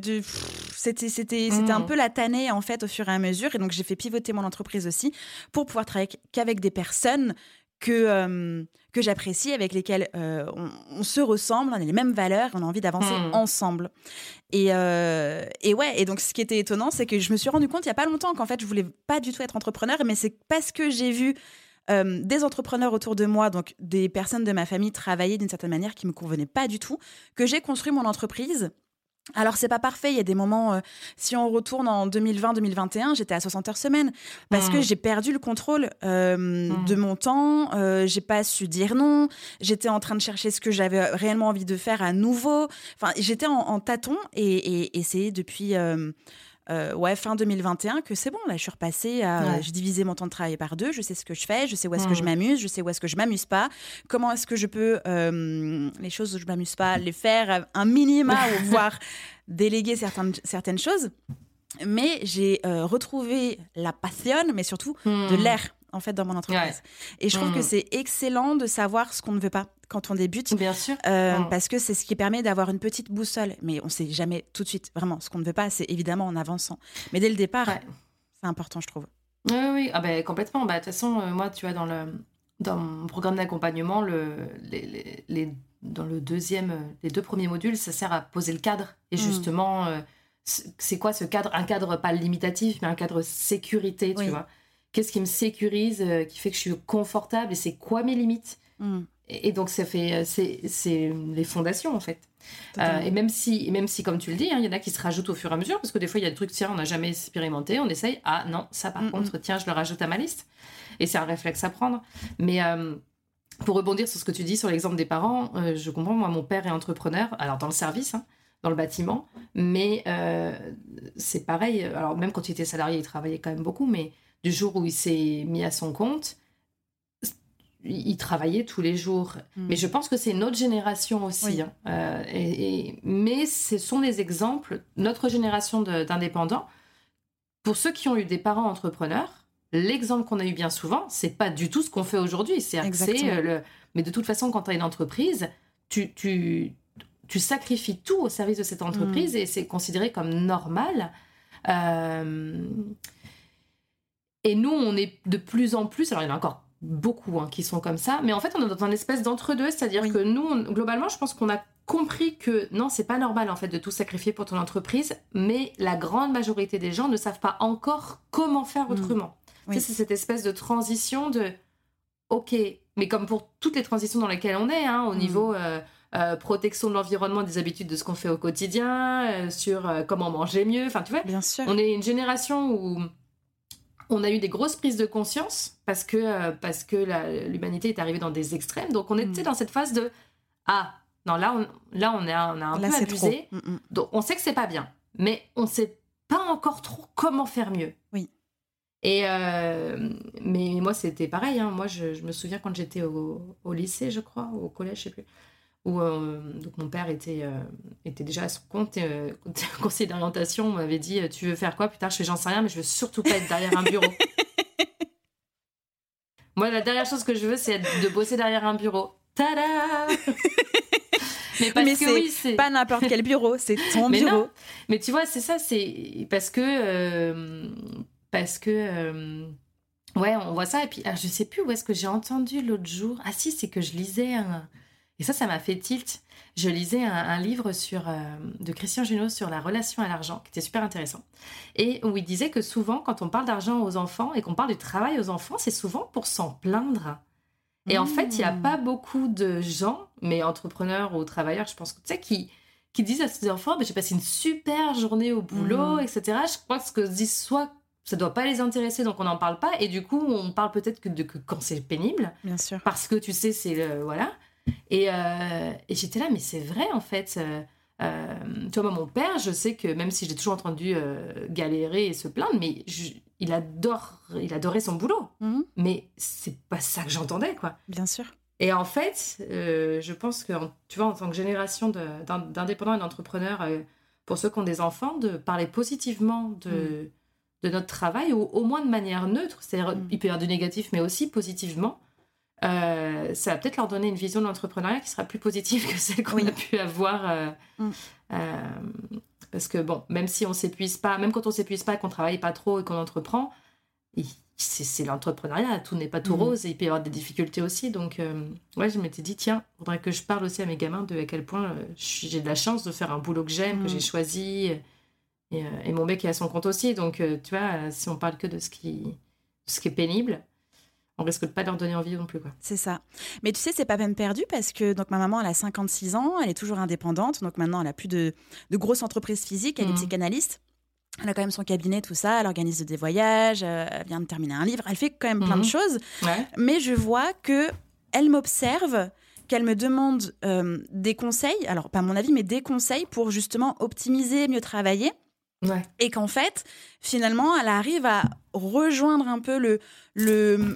[SPEAKER 1] c'était c'était un
[SPEAKER 2] Mhm.
[SPEAKER 1] peu la tannée en fait au fur et à mesure et donc j'ai fait pivoter mon entreprise aussi pour pouvoir travailler qu'avec des personnes que euh, que j'apprécie avec lesquelles euh, on, on se ressemble, on a les mêmes valeurs, on a envie d'avancer
[SPEAKER 2] Mhm.
[SPEAKER 1] ensemble. Et, euh, et ouais, et donc ce qui était étonnant, c'est que je me suis rendu compte il y a pas longtemps qu'en fait je voulais pas du tout être entrepreneur, mais c'est parce que j'ai vu euh, des entrepreneurs autour de moi, donc des personnes de ma famille travailler d'une certaine manière qui me convenait pas du tout, que j'ai construit mon entreprise. Alors c'est pas parfait, il y a des moments, euh, si on retourne en 2020-2021, j'étais à 60 heures semaine parce que j'ai perdu le contrôle euh,
[SPEAKER 2] Mm.
[SPEAKER 1] de mon temps, euh, j'ai pas su dire non, j'étais en train de chercher ce que j'avais réellement envie de faire à nouveau, enfin j'étais en, en tâton et, et, et c'est depuis... euh, euh, ouais, fin 2021, que c'est bon, là, je suis repassée à.
[SPEAKER 2] Ouais.
[SPEAKER 1] J'ai divisé mon temps de travail par deux, je sais ce que je fais, je sais où est-ce que je
[SPEAKER 2] Mm.
[SPEAKER 1] m'amuse, je sais où est-ce que je m'amuse pas, comment est-ce que je peux, euh, les choses où je m'amuse pas, les faire un minima ou voire déléguer certaines, certaines choses. Mais j'ai euh, retrouvé la passion, mais surtout de
[SPEAKER 2] Hmm.
[SPEAKER 1] l'air, en fait, dans mon entreprise. Et je trouve que c'est excellent de savoir ce qu'on ne veut pas quand on débute.
[SPEAKER 2] Bien sûr.
[SPEAKER 1] Euh,
[SPEAKER 2] Mm.
[SPEAKER 1] Parce que c'est ce qui permet d'avoir une petite boussole. Mais on sait jamais tout de suite. Vraiment, ce qu'on ne veut pas, c'est évidemment en avançant. Mais dès le départ,
[SPEAKER 2] Ouais.
[SPEAKER 1] c'est important, je trouve.
[SPEAKER 2] Oui, oui, ah ben, complètement. Bah, De toute façon, euh, moi, tu vois, dans, le, dans mon programme d'accompagnement, le, les, les- les- dans le deuxième, euh, les deux premiers modules, ça sert à poser le cadre. Et
[SPEAKER 1] Mm.
[SPEAKER 2] justement, euh, c'est quoi ce cadre? Un cadre pas limitatif, mais un cadre sécurité, tu
[SPEAKER 1] Oui.
[SPEAKER 2] vois. Qu'est-ce qui me sécurise, qui fait que je suis confortable? Et c'est quoi mes limites?
[SPEAKER 1] Mm,
[SPEAKER 2] et, et donc, ça fait, euh, c'est c'est les fondations, en fait. Euh, et même si, même si, comme tu le dis, hein, il y en a qui se rajoutent au fur et à mesure, parce que des fois, il y a des trucs, tiens, on n'a jamais expérimenté, on essaye, ah non, ça par
[SPEAKER 1] Mm,
[SPEAKER 2] contre, tiens, je le rajoute à ma liste. Et c'est un réflexe à prendre. Mais euh, pour rebondir sur ce que tu dis, sur l'exemple des parents, euh, je comprends, moi, mon père est entrepreneur, alors dans le service, hein, dans le bâtiment, mais c'est pareil, alors même quand il était salarié, il travaillait quand même beaucoup, mais du jour où il s'est mis à son compte, il il travaillait tous les jours.
[SPEAKER 1] Mm.
[SPEAKER 2] Mais je pense que c'est notre génération aussi.
[SPEAKER 1] Oui.
[SPEAKER 2] hein. Euh, et- et- mais ce sont les exemples, notre génération d'indépendants. Pour ceux qui ont eu des parents entrepreneurs, l'exemple qu'on a eu bien souvent, c'est pas du tout ce qu'on fait aujourd'hui. C'est euh, le. Mais de toute façon, quand tu as une entreprise, tu, tu, tu sacrifies tout au service de cette entreprise
[SPEAKER 1] Mm.
[SPEAKER 2] et c'est considéré comme normal. Euh, Et nous, on est de plus en plus. Alors, il y en a encore beaucoup hein, qui sont comme ça, mais en fait, on est dans un espèce d'entre-deux, c'est-à-dire
[SPEAKER 1] Oui.
[SPEAKER 2] que nous, on- globalement, je pense qu'on a compris que non, c'est pas normal en fait de tout sacrifier pour ton entreprise, mais la grande majorité des gens ne savent pas encore comment faire
[SPEAKER 1] Mm.
[SPEAKER 2] autrement.
[SPEAKER 1] Oui.
[SPEAKER 2] Tu sais, c'est cette espèce de transition de ok, mais comme pour toutes les transitions dans lesquelles on est, hein, au
[SPEAKER 1] Mm.
[SPEAKER 2] niveau euh, euh, protection de l'environnement, des habitudes de ce qu'on fait au quotidien, euh, sur comment manger mieux, enfin tu vois,
[SPEAKER 1] Bien sûr.
[SPEAKER 2] on est une génération où on a eu des grosses prises de conscience parce que, euh, parce que la- l'humanité est arrivée dans des extrêmes. Donc on était
[SPEAKER 1] Mm.
[SPEAKER 2] dans cette phase de Ah, non, là on, là, on, a, on a un
[SPEAKER 1] Là,
[SPEAKER 2] peu abusé.
[SPEAKER 1] Mm, mm.
[SPEAKER 2] Donc on sait que c'est pas bien, mais on sait pas encore trop comment faire mieux.
[SPEAKER 1] Oui.
[SPEAKER 2] Et euh, mais moi c'était pareil. hein. Moi je, je me souviens quand j'étais au, au lycée, je crois, ou au collège, je sais plus. Où euh, donc mon père était, euh, était déjà à son compte, euh, conseiller d'orientation, m'avait dit tu veux faire quoi Putain, je fais j'en sais rien, mais je veux surtout pas être derrière un bureau. Moi, la dernière chose que je veux, c'est de bosser derrière un bureau. Tada Mais parce
[SPEAKER 1] Mais
[SPEAKER 2] que
[SPEAKER 1] c'est
[SPEAKER 2] oui, c'est.
[SPEAKER 1] Pas n'importe quel bureau, c'est ton
[SPEAKER 2] Mais
[SPEAKER 1] bureau.
[SPEAKER 2] non. Mais tu vois, c'est ça, c'est parce que. parce que. ouais, on voit ça. Et puis, ah, je sais plus où est-ce que j'ai entendu l'autre jour. Ah, si, c'est que je lisais un- Et ça, ça m'a fait tilt. Je lisais un, livre sur, euh, de Christian Junot sur la relation à l'argent, qui était super intéressant. Et où il disait que souvent, quand on parle d'argent aux enfants et qu'on parle du travail aux enfants, c'est souvent pour s'en plaindre. Et en fait, il n'y a pas beaucoup de gens, mais entrepreneurs ou travailleurs, je pense, tu sais, qui, qui disent à ses enfants, j'ai passé une super journée au boulot, etc. Je crois que ce que se disent soit ça doit pas les intéresser, donc on n'en parle pas. Et du coup, on parle peut-être que, de, que quand c'est pénible.
[SPEAKER 1] Bien sûr.
[SPEAKER 2] Parce que tu sais, c'est voilà. Et, euh, et j'étais là, mais c'est vrai en fait. Euh, euh, tu vois, mon père, je sais que même si j'ai toujours entendu galérer et se plaindre, mais il adore, il adorait son boulot. Mhm. Mais c'est pas ça que j'entendais, quoi.
[SPEAKER 1] Bien sûr.
[SPEAKER 2] Et en fait, je pense que, tu vois, en tant que génération d'indépendants et d'entrepreneurs, pour ceux qui ont des enfants, de parler positivement de, mhm. de notre travail, ou au moins de manière neutre, c'est-à-dire, mhm. il peut y avoir du négatif, mais aussi positivement, euh, ça va peut-être leur donner une vision de l'entrepreneuriat qui sera plus positive que celle qu'on a pu avoir. Euh, mm. euh, parce que bon, même si on s'épuise pas, même quand on s'épuise pas, qu'on travaille pas trop et qu'on entreprend, c'est l'entrepreneuriat, tout n'est pas tout mm. rose et il peut y avoir des difficultés aussi. Donc, ouais, je m'étais dit, tiens, il faudrait que je parle aussi à mes gamins de à quel point j'ai de la chance de faire un boulot que j'aime, que j'ai mm. choisi. Et, et, mon mec est à son compte aussi. Donc, tu vois, si on parle que de ce qui, ce qui est pénible, on risque de pas leur donner envie non plus.
[SPEAKER 1] C'est ça. Mais tu sais, c'est pas même perdu parce que donc ma maman, elle a 56 ans, elle est toujours indépendante, donc maintenant elle a plus de, de grosses entreprises physiques, elle est mmh. psychanalyste. Elle a quand même son cabinet, tout ça. Elle organise des voyages. Euh, elle vient de terminer un livre. Elle fait quand même plein de mmh. choses. Mais je vois que elle m'observe, qu'elle me demande euh, des conseils. Alors pas mon avis, mais des conseils pour justement optimiser, mieux travailler. Et qu'en fait, finalement, elle arrive à rejoindre un peu le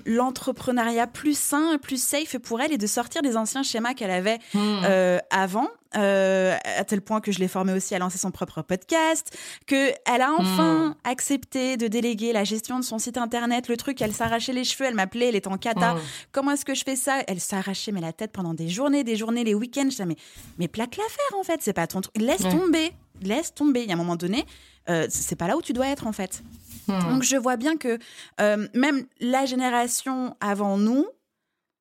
[SPEAKER 1] l'entrepreneuriat plus sain, plus safe pour elle et de sortir des anciens schémas qu'elle avait hmm. euh, avant, euh, à tel point que je l'ai formée aussi à lancer son propre podcast, que elle a enfin hmm. accepté de déléguer la gestion de son site internet, le truc, elle s'arrachait les cheveux, elle m'appelait, elle était en cata. Hmm. Comment est-ce que je fais ça? Elle s'arrachait mais la tête pendant des journées, des journées, les week-ends. Je disais, mais, mais plaque l'affaire en fait, c'est pas ton truc. Laisse tomber, laisse tomber. Il y a un moment donné, euh, c'est pas là où tu dois être en fait. Hmm. Donc je vois bien que euh, même la génération avant nous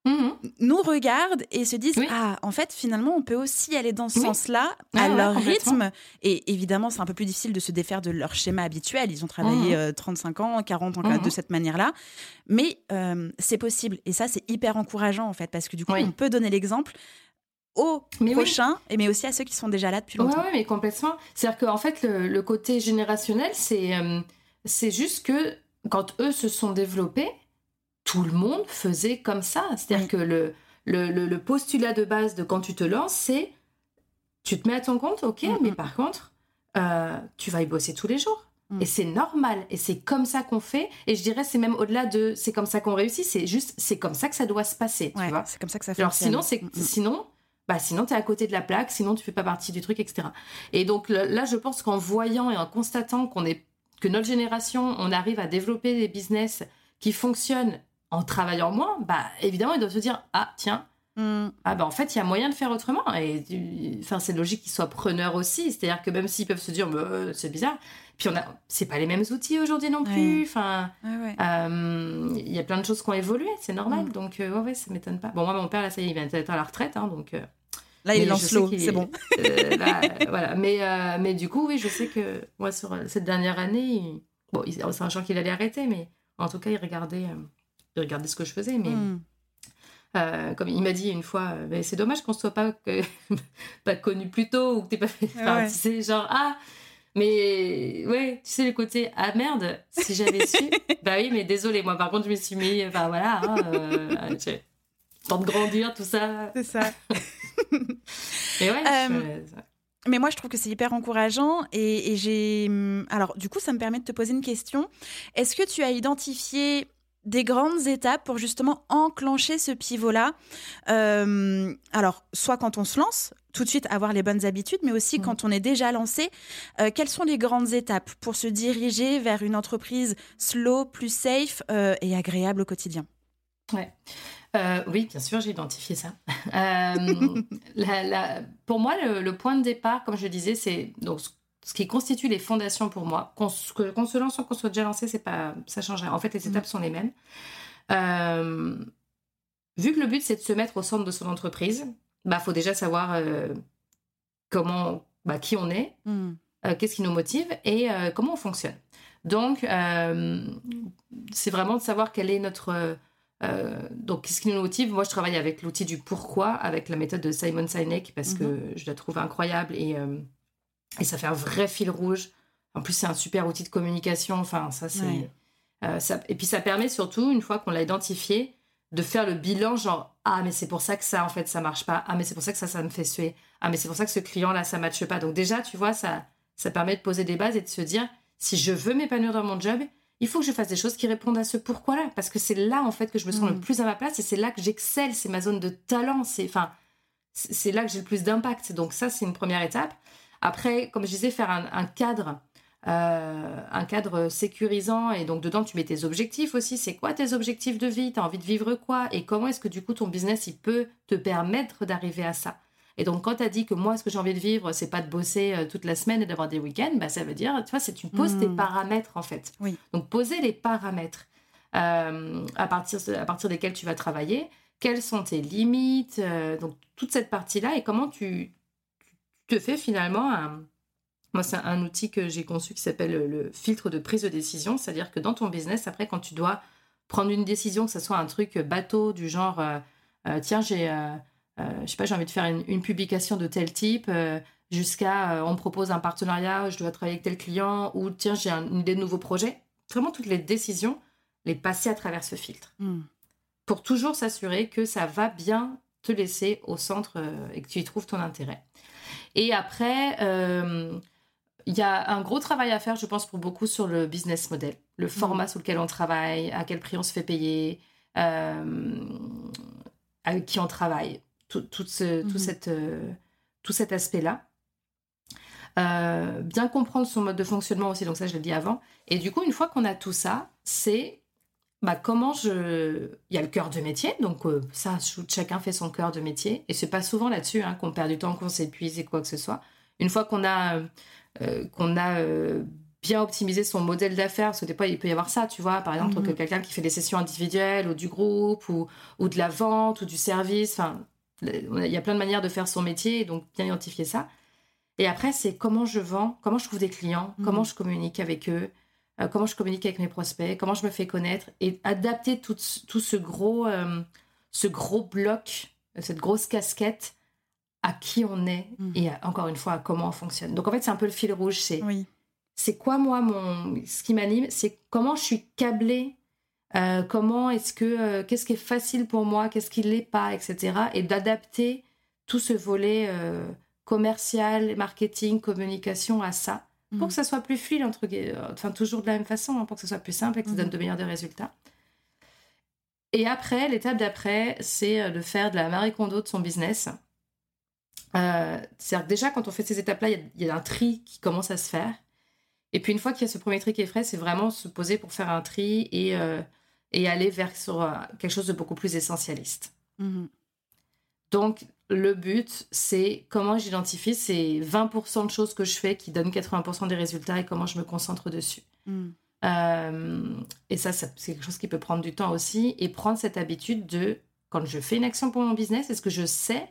[SPEAKER 1] hmm. nous regarde et se disent ah en fait finalement on peut aussi aller dans ce sens-là à leur rythme et évidemment c'est un peu plus difficile de se défaire de leur schéma habituel ils ont travaillé 35 hmm. euh, ans 40 ans de cette manière-là mais c'est possible et ça c'est hyper encourageant en fait parce que du coup on peut donner l'exemple aux mais prochains, mais aussi à ceux qui sont déjà là depuis longtemps.
[SPEAKER 2] Oui, mais complètement. C'est-à-dire qu'en fait, le, côté générationnel, c'est euh, c'est juste que quand eux se sont développés, tout le monde faisait comme ça. C'est-à-dire que le, le, le, postulat de base de quand tu te lances, c'est tu te mets à ton compte, ok, mais par contre, euh, tu vas y bosser tous les jours. Mm. Et c'est normal. Et c'est comme ça qu'on fait. Et je dirais, c'est même au-delà de c'est comme ça qu'on réussit. C'est juste, c'est comme ça que ça doit se passer. tu vois
[SPEAKER 1] c'est comme ça que ça
[SPEAKER 2] fonctionne. Alors sinon, c'est, sinon bah sinon tu es à côté de la plaque, sinon tu fais pas partie du truc, etc. Et donc là, je pense qu'en voyant et en constatant qu'on est que notre génération, on arrive à développer des business qui fonctionnent en travaillant moins, bah évidemment ils doivent se dire ah tiens hmm. ah bah en fait il y a moyen de faire autrement et enfin c'est logique qu'ils soient preneurs aussi, c'est-à-dire que même s'ils peuvent se dire bah, c'est bizarre, puis on a c'est pas les mêmes outils aujourd'hui non plus, enfin euh, il y a plein de choses qui ont évolué, c'est normal hmm. donc euh, ouais, ouais ça m'étonne pas. Bon moi mon père là ça y est il vient d'être à la retraite hein, donc euh,
[SPEAKER 1] Là, il lance l'eau, c'est bon.
[SPEAKER 2] Euh, voilà. Mais, euh, mais du coup, oui, je sais que moi, sur cette dernière année, bon, c'est un champ qu'il allait arrêter, mais en tout cas, il regardait, euh, il regardait ce que je faisais. Mais hmm. comme il m'a dit une fois, mais c'est dommage qu'on ne soit pas, pas connu plus tôt ou que t'es pas fait. tu sais, genre, ah, mais ouais, tu sais, le côté ah merde, si j'avais su. bah oui, mais désolé, moi par contre, je me suis mis, enfin voilà, hein, temps de grandir, tout ça.
[SPEAKER 1] C'est ça.
[SPEAKER 2] Euh,
[SPEAKER 1] mais ouais, je trouve que c'est hyper encourageant et, j'ai. Hum, alors, du coup, ça me permet de te poser une question. Est-ce que tu as identifié des grandes étapes pour justement enclencher ce pivot-là? Euh, Alors, soit quand on se lance, tout de suite avoir les bonnes habitudes, mais aussi mmh. quand on est déjà lancé, euh, quelles sont les grandes étapes pour se diriger vers une entreprise slow, plus safe et agréable au quotidien?
[SPEAKER 2] Ouais. Euh, oui, bien sûr, j'ai identifié ça. Euh, pour moi, le, point de départ, comme je disais, c'est donc ce qui constitue les fondations pour moi. Qu'on se lance ou qu'on soit déjà lancé, c'est pas, ça changerait. En fait, les étapes mm. sont les mêmes. Euh, vu que le but c'est de se mettre au centre de son entreprise, bah faut déjà savoir comment, bah, qui on est,
[SPEAKER 1] Mm.
[SPEAKER 2] euh, qu'est-ce qui nous motive et comment on fonctionne. Donc, c'est vraiment de savoir quel est notre. Euh, donc, qu'est-ce qui nous motive Moi, je travaille avec l'outil du pourquoi, avec la méthode de Simon Sinek, parce que je la trouve incroyable et, euh, et ça fait un vrai fil rouge. En plus, c'est un super outil de communication. Enfin, ça, c'est.
[SPEAKER 1] Ouais.
[SPEAKER 2] euh, ça- et puis, ça permet surtout, une fois qu'on l'a identifié, de faire le bilan, genre Ah, mais c'est pour ça que ça, en fait, ça marche pas. Ah, mais c'est pour ça que ça, ça me fait suer. Ah, mais c'est pour ça que ce client-là, ça matche pas. Donc, déjà, tu vois, ça, ça permet de poser des bases et de se dire si je veux m'épanouir dans mon job, il faut que je fasse des choses qui répondent à ce pourquoi-là. Parce que c'est là, en fait, que je me sens
[SPEAKER 1] Mm.
[SPEAKER 2] le plus à ma place et c'est là que j'excelle. C'est ma zone de talent. C'est enfin, c'est là que j'ai le plus d'impact. Donc, ça, c'est une première étape. Après, comme je disais, faire un, un cadre. euh, un cadre sécurisant et donc dedans tu mets tes objectifs aussi c'est quoi tes objectifs de vie? Tu as envie de vivre quoi? Et comment est-ce que du coup ton business il peut te permettre d'arriver à ça? Et donc, quand tu as dit que moi, ce que j'ai envie de vivre, c'est pas de bosser euh, toute la semaine et d'avoir des week-ends, bah, ça veut dire, tu vois, c'est tu poses tes paramètres, en fait.
[SPEAKER 1] Oui.
[SPEAKER 2] Donc, poser les paramètres euh, à, partir, à partir desquels tu vas travailler, quelles sont tes limites, euh, donc toute cette partie-là, et comment tu, tu te fais finalement un. Moi, c'est un outil que j'ai conçu qui s'appelle le- filtre de prise de décision, c'est-à-dire que dans ton business, après, quand tu dois prendre une décision, que ce soit un truc bateau du genre, tiens, j'ai. Euh, je sais pas, j'ai envie de faire une, une publication de tel type, euh, jusqu'à euh, on me propose un partenariat, je dois travailler avec tel client, ou tiens, j'ai un- une idée de nouveau projet. Vraiment, toutes les décisions, les passer à travers ce filtre.
[SPEAKER 1] Mm.
[SPEAKER 2] Pour toujours s'assurer que ça va bien te laisser au centre et que tu y trouves ton intérêt. Et après, euh, il y a un gros travail à faire, je pense, pour beaucoup sur le business model, le format sous lequel on travaille, à quel prix on se fait payer, euh, avec qui on travaille, tout, tout, ce, tout, cette, euh, tout cet aspect-là. Euh, bien comprendre son mode de fonctionnement aussi, donc ça je l'ai dit avant. Et du coup, une fois qu'on a tout ça, c'est bah, comment je. Il y a le cœur de métier, donc euh, ça, ch- chacun fait son cœur de métier. Et c'est pas souvent là-dessus hein, qu'on perd du temps, qu'on s'épuise et quoi que ce soit. Une fois qu'on a, qu'on a bien optimisé son modèle d'affaires, parce que des fois il peut y avoir ça, tu vois, par exemple,
[SPEAKER 1] Mhm.
[SPEAKER 2] que quelqu'un qui fait des sessions individuelles ou du groupe ou, ou de la vente ou du service, enfin, il y a plein de manières de faire son métier, donc bien identifier ça. Et après, c'est comment je vends, comment je trouve des clients,
[SPEAKER 1] Mhm.
[SPEAKER 2] comment je communique avec eux, euh, comment je communique avec mes prospects, comment je me fais connaître, et adapter tout, ce- tout ce gros, euh, ce gros bloc, cette grosse casquette à qui on est
[SPEAKER 1] Mhm.
[SPEAKER 2] et à- encore une fois à comment on fonctionne. Donc en fait, c'est un peu le fil rouge. C'est
[SPEAKER 1] Oui.
[SPEAKER 2] c'est quoi moi mon ce qui m'anime, c'est comment je suis câblée, euh, comment est-ce que euh, qu'est-ce qui est facile pour moi, qu'est-ce qui l'est pas, etc. Et d'adapter tout ce volet euh, commercial, marketing, communication à ça pour
[SPEAKER 1] Mhm.
[SPEAKER 2] que ça soit plus fluide entre enfin toujours de la même façon, hein, pour que ce soit plus simple et que ça
[SPEAKER 1] Mhm.
[SPEAKER 2] donne de meilleurs résultats. Et après, l'étape d'après, c'est de faire de la Marie Kondo de son business. C'est-à-dire déjà, quand on fait ces étapes-là, il y a- il y, a un tri qui commence à se faire. Et puis, une fois qu'il y a ce premier tri qui est fait, c'est vraiment se poser pour faire un tri et, euh, et aller vers sur, euh, quelque chose de beaucoup plus essentialiste.
[SPEAKER 1] Mhm.
[SPEAKER 2] Donc, le but, c'est comment j'identifie ces 20% de choses que je fais qui donnent 80% des résultats et comment je me concentre dessus.
[SPEAKER 1] Mhm.
[SPEAKER 2] Euh, et ça, c'est quelque chose qui peut prendre du temps aussi. Et prendre cette habitude de, quand je fais une action pour mon business, est-ce que je sais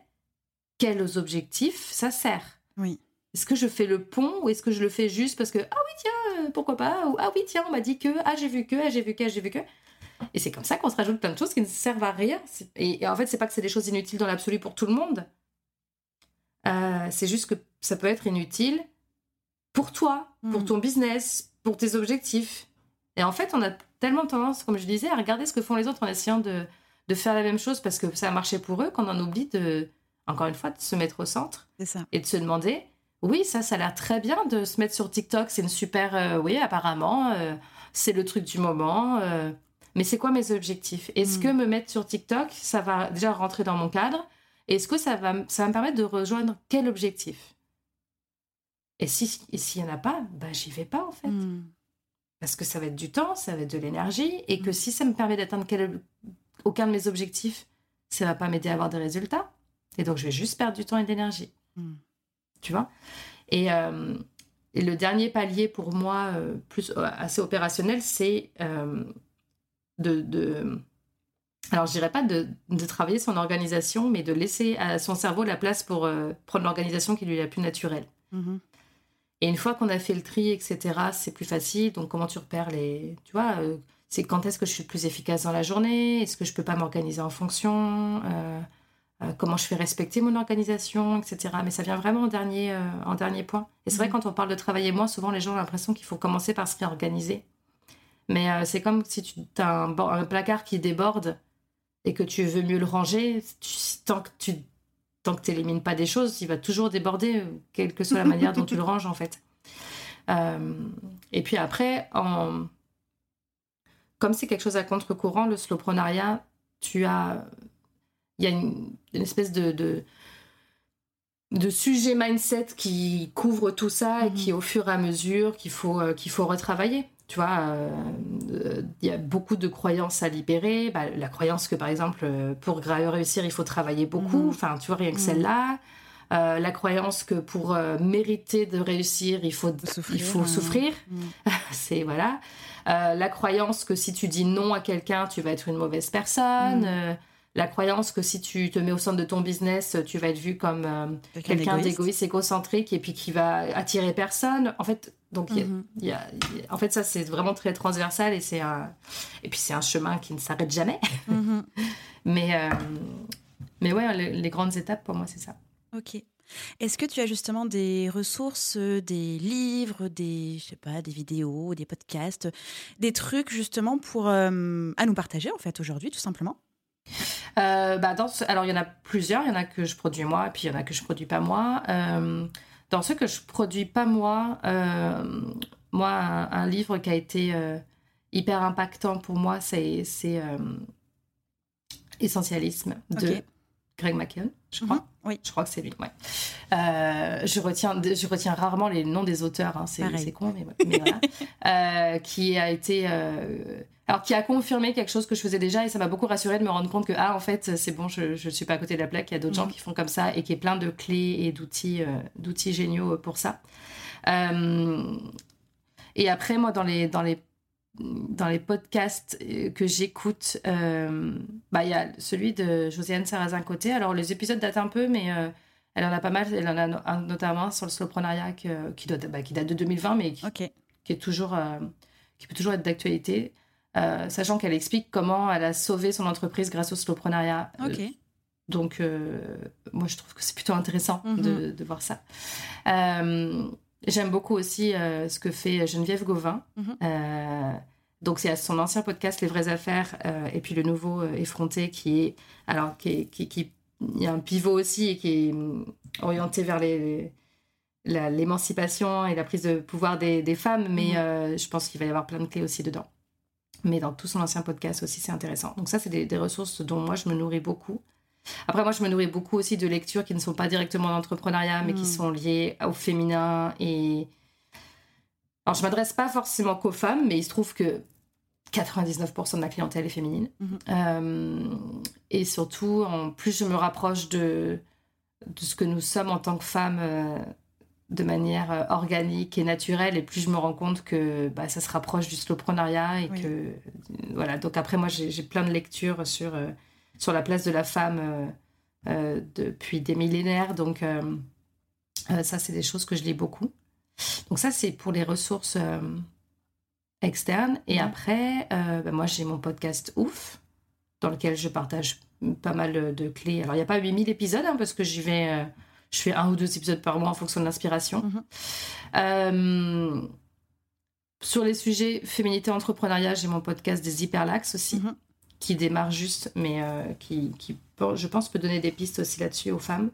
[SPEAKER 2] quels objectifs ça sert?
[SPEAKER 1] Oui.
[SPEAKER 2] Est-ce que je fais le pont ou est-ce que je le fais juste parce que, ah oui, tiens, pourquoi pas? Ou ah oui, tiens, on m'a dit que, ah j'ai vu que, ah j'ai vu que, ah j'ai vu que. Et c'est comme ça qu'on se rajoute plein de choses qui ne servent à rien. Et, et en fait, c'est pas que c'est des choses inutiles dans l'absolu pour tout le monde. Euh, c'est juste que ça peut être inutile pour toi, pour
[SPEAKER 1] Mm.
[SPEAKER 2] ton business, pour tes objectifs. Et en fait, on a tellement tendance, comme je disais, à regarder ce que font les autres en essayant de, de faire la même chose parce que ça a marché pour eux, qu'on en oublie de, encore une fois, de se mettre au centre
[SPEAKER 1] ça.
[SPEAKER 2] et de se demander oui, ça, ça a l'air très bien de se mettre sur TikTok, c'est une super. euh, oui, apparemment, euh, c'est le truc du moment. Mais c'est quoi mes objectifs? Est-ce que me mettre sur TikTok, ça va déjà rentrer dans mon cadre? Est-ce que ça va, ça va me permettre de rejoindre quel objectif? Et si- et s'il n'y en a pas, bah, j'y vais pas en fait.
[SPEAKER 1] Mhm.
[SPEAKER 2] Parce que ça va être du temps, ça va être de l'énergie, et que
[SPEAKER 1] Mm.
[SPEAKER 2] si ça me permet d'atteindre quel- aucun de mes objectifs, ça va pas m'aider à avoir des résultats. Et donc je vais juste perdre du temps et de l'énergie. Tu vois? Et, euh, et le dernier palier pour moi, euh, plus euh, assez opérationnel, c'est euh, de, de, alors je dirais pas de, de, travailler son organisation, mais de laisser à son cerveau la place pour euh, prendre l'organisation qui lui est la plus naturelle.
[SPEAKER 1] Mhm.
[SPEAKER 2] Et une fois qu'on a fait le tri, etc., c'est plus facile. Donc comment tu repères les... Tu vois, euh, c'est quand est-ce que je suis plus efficace dans la journée? Est-ce que je peux pas m'organiser en fonction? Euh, Comment je fais respecter mon organisation, etc. Mais ça vient vraiment en dernier, en dernier point. Et c'est vrai,
[SPEAKER 1] Mhm.
[SPEAKER 2] quand on parle de travailler moins, souvent les gens ont l'impression qu'il faut commencer par se réorganiser. Mais euh, c'est comme si tu as un, placard qui déborde et que tu veux mieux le ranger. tu- tant que tu tant que t'élimines pas des choses, il va toujours déborder, euh, quelle que soit la manière dont tu le ranges, en fait. Euh, et puis après, en... comme c'est quelque chose à contre-courant, le slowprenariat, tu as... Il y a une, une espèce de, de, de sujet mindset qui couvre tout ça et
[SPEAKER 1] Mhm.
[SPEAKER 2] qui, au fur et à mesure, qu'il faut, euh, qu'il faut retravailler. Tu vois, euh, euh, il y a beaucoup de croyances à libérer. Bah, la croyance que, par exemple, euh, pour réussir, il faut travailler beaucoup.
[SPEAKER 1] Mhm.
[SPEAKER 2] Enfin, tu vois, rien que
[SPEAKER 1] Mhm.
[SPEAKER 2] celle-là. Euh, la croyance que pour euh, mériter de réussir, il faut,
[SPEAKER 1] souffrir,
[SPEAKER 2] il faut
[SPEAKER 1] hein.
[SPEAKER 2] souffrir.
[SPEAKER 1] Mhm.
[SPEAKER 2] C'est voilà. La croyance que si tu dis non à quelqu'un, tu vas être une mauvaise personne. La croyance que si tu te mets au centre de ton business, tu vas être vu comme euh,
[SPEAKER 1] Quelqu'un d'égoïste.
[SPEAKER 2] égocentrique et puis qui va attirer personne. En fait, donc il y a-
[SPEAKER 1] Mhm.
[SPEAKER 2] il y a- il y a- en fait ça c'est vraiment très transversal et c'est un et puis c'est un chemin qui ne s'arrête jamais.
[SPEAKER 1] Mhm.
[SPEAKER 2] Mais euh, mais ouais, les, les grandes étapes pour moi c'est ça.
[SPEAKER 1] Ok. Est-ce que tu as justement des ressources, des livres, des, je sais pas, des vidéos, des podcasts, des trucs justement pour euh, à nous partager en fait aujourd'hui tout simplement?
[SPEAKER 2] Bah dans ce- alors il y en a plusieurs, il y en a que je produis moi et puis il y en a que je produis pas moi. Euh, dans ceux que je produis pas moi, euh, moi un, un livre qui a été euh, hyper impactant pour moi c'est euh, Essentialisme de. Greg McKeown, je crois.
[SPEAKER 1] Mhm. Oui.
[SPEAKER 2] Je crois que c'est lui, ouais. Euh, je, retiens, je retiens rarement les noms des auteurs, hein, c'est con, mais, voilà. Euh, qui a été. euh, alors, qui a confirmé quelque chose que je faisais déjà et ça m'a beaucoup rassuré de me rendre compte que, ah, en fait, c'est bon, je ne suis pas à côté de la plaque, il y a d'autres gens
[SPEAKER 1] Mhm.
[SPEAKER 2] qui font comme ça et qui est plein de clés et d'outils euh, d'outils géniaux pour ça. Euh, et après, moi, dans les, dans les dans les podcasts euh, que j'écoute, euh, bah, il y a celui de Josiane Sarrazin-Côté. Alors, les épisodes datent un peu, mais elle en a pas mal. Elle en a un notamment un sur le slowprenariat que- qui, bah, qui date de 2020, mais qui, est toujours, qui peut toujours être d'actualité. Euh, sachant qu'elle explique comment elle a sauvé son entreprise grâce au slowprenariat.
[SPEAKER 1] Ok.
[SPEAKER 2] Euh, donc, euh, moi, je trouve que c'est plutôt intéressant
[SPEAKER 1] Mhm.
[SPEAKER 2] de, de voir ça. Euh, J'aime beaucoup aussi euh, ce que fait Geneviève Gauvin.
[SPEAKER 1] Mhm.
[SPEAKER 2] Donc, c'est à son ancien podcast Les vraies affaires et puis le nouveau Effronté qui est. Alors, qui, est- qui, qui- il y a un pivot aussi et qui est hum, orienté vers les. L'émancipation et la prise de pouvoir des, des femmes, mais
[SPEAKER 1] Mhm.
[SPEAKER 2] je pense qu'il va y avoir plein de clés aussi dedans. Mais dans tout son ancien podcast aussi, c'est intéressant. Donc ça, c'est des, des ressources dont moi, je me nourris beaucoup. Après, moi, je me nourris beaucoup aussi de lectures qui ne sont pas directement d'entrepreneuriat, mais qui
[SPEAKER 1] Mm.
[SPEAKER 2] sont liées au féminin. Et... Alors, je m'adresse pas forcément qu'aux femmes, mais il se trouve que 99% de ma clientèle est féminine.
[SPEAKER 1] Mhm.
[SPEAKER 2] Euh, et surtout, en plus je me rapproche de, de ce que nous sommes en tant que femmes euh, de manière euh, organique et naturelle, et plus je me rends compte que bah, ça se rapproche du slowprenariat. Et
[SPEAKER 1] Oui.
[SPEAKER 2] que, voilà. Donc après, moi, j'ai plein de lectures sur, euh, sur la place de la femme euh, euh, depuis des millénaires. Donc ça, c'est des choses que je lis beaucoup. Donc ça, c'est pour les ressources externes. Et
[SPEAKER 1] Mhm.
[SPEAKER 2] après, bah, moi, j'ai mon podcast Ouf, dans lequel je partage pas mal de clés. Alors, il n'y a pas 8000 épisodes, hein, parce que j'y vais... je fais un ou deux épisodes par mois en fonction de l'inspiration.
[SPEAKER 1] Mhm.
[SPEAKER 2] Euh, sur les sujets féminité entrepreneuriat, j'ai mon podcast des hyperlax aussi,
[SPEAKER 1] Mhm.
[SPEAKER 2] qui démarre juste, mais euh, qui, qui, je pense, peut donner des pistes aussi là-dessus aux femmes.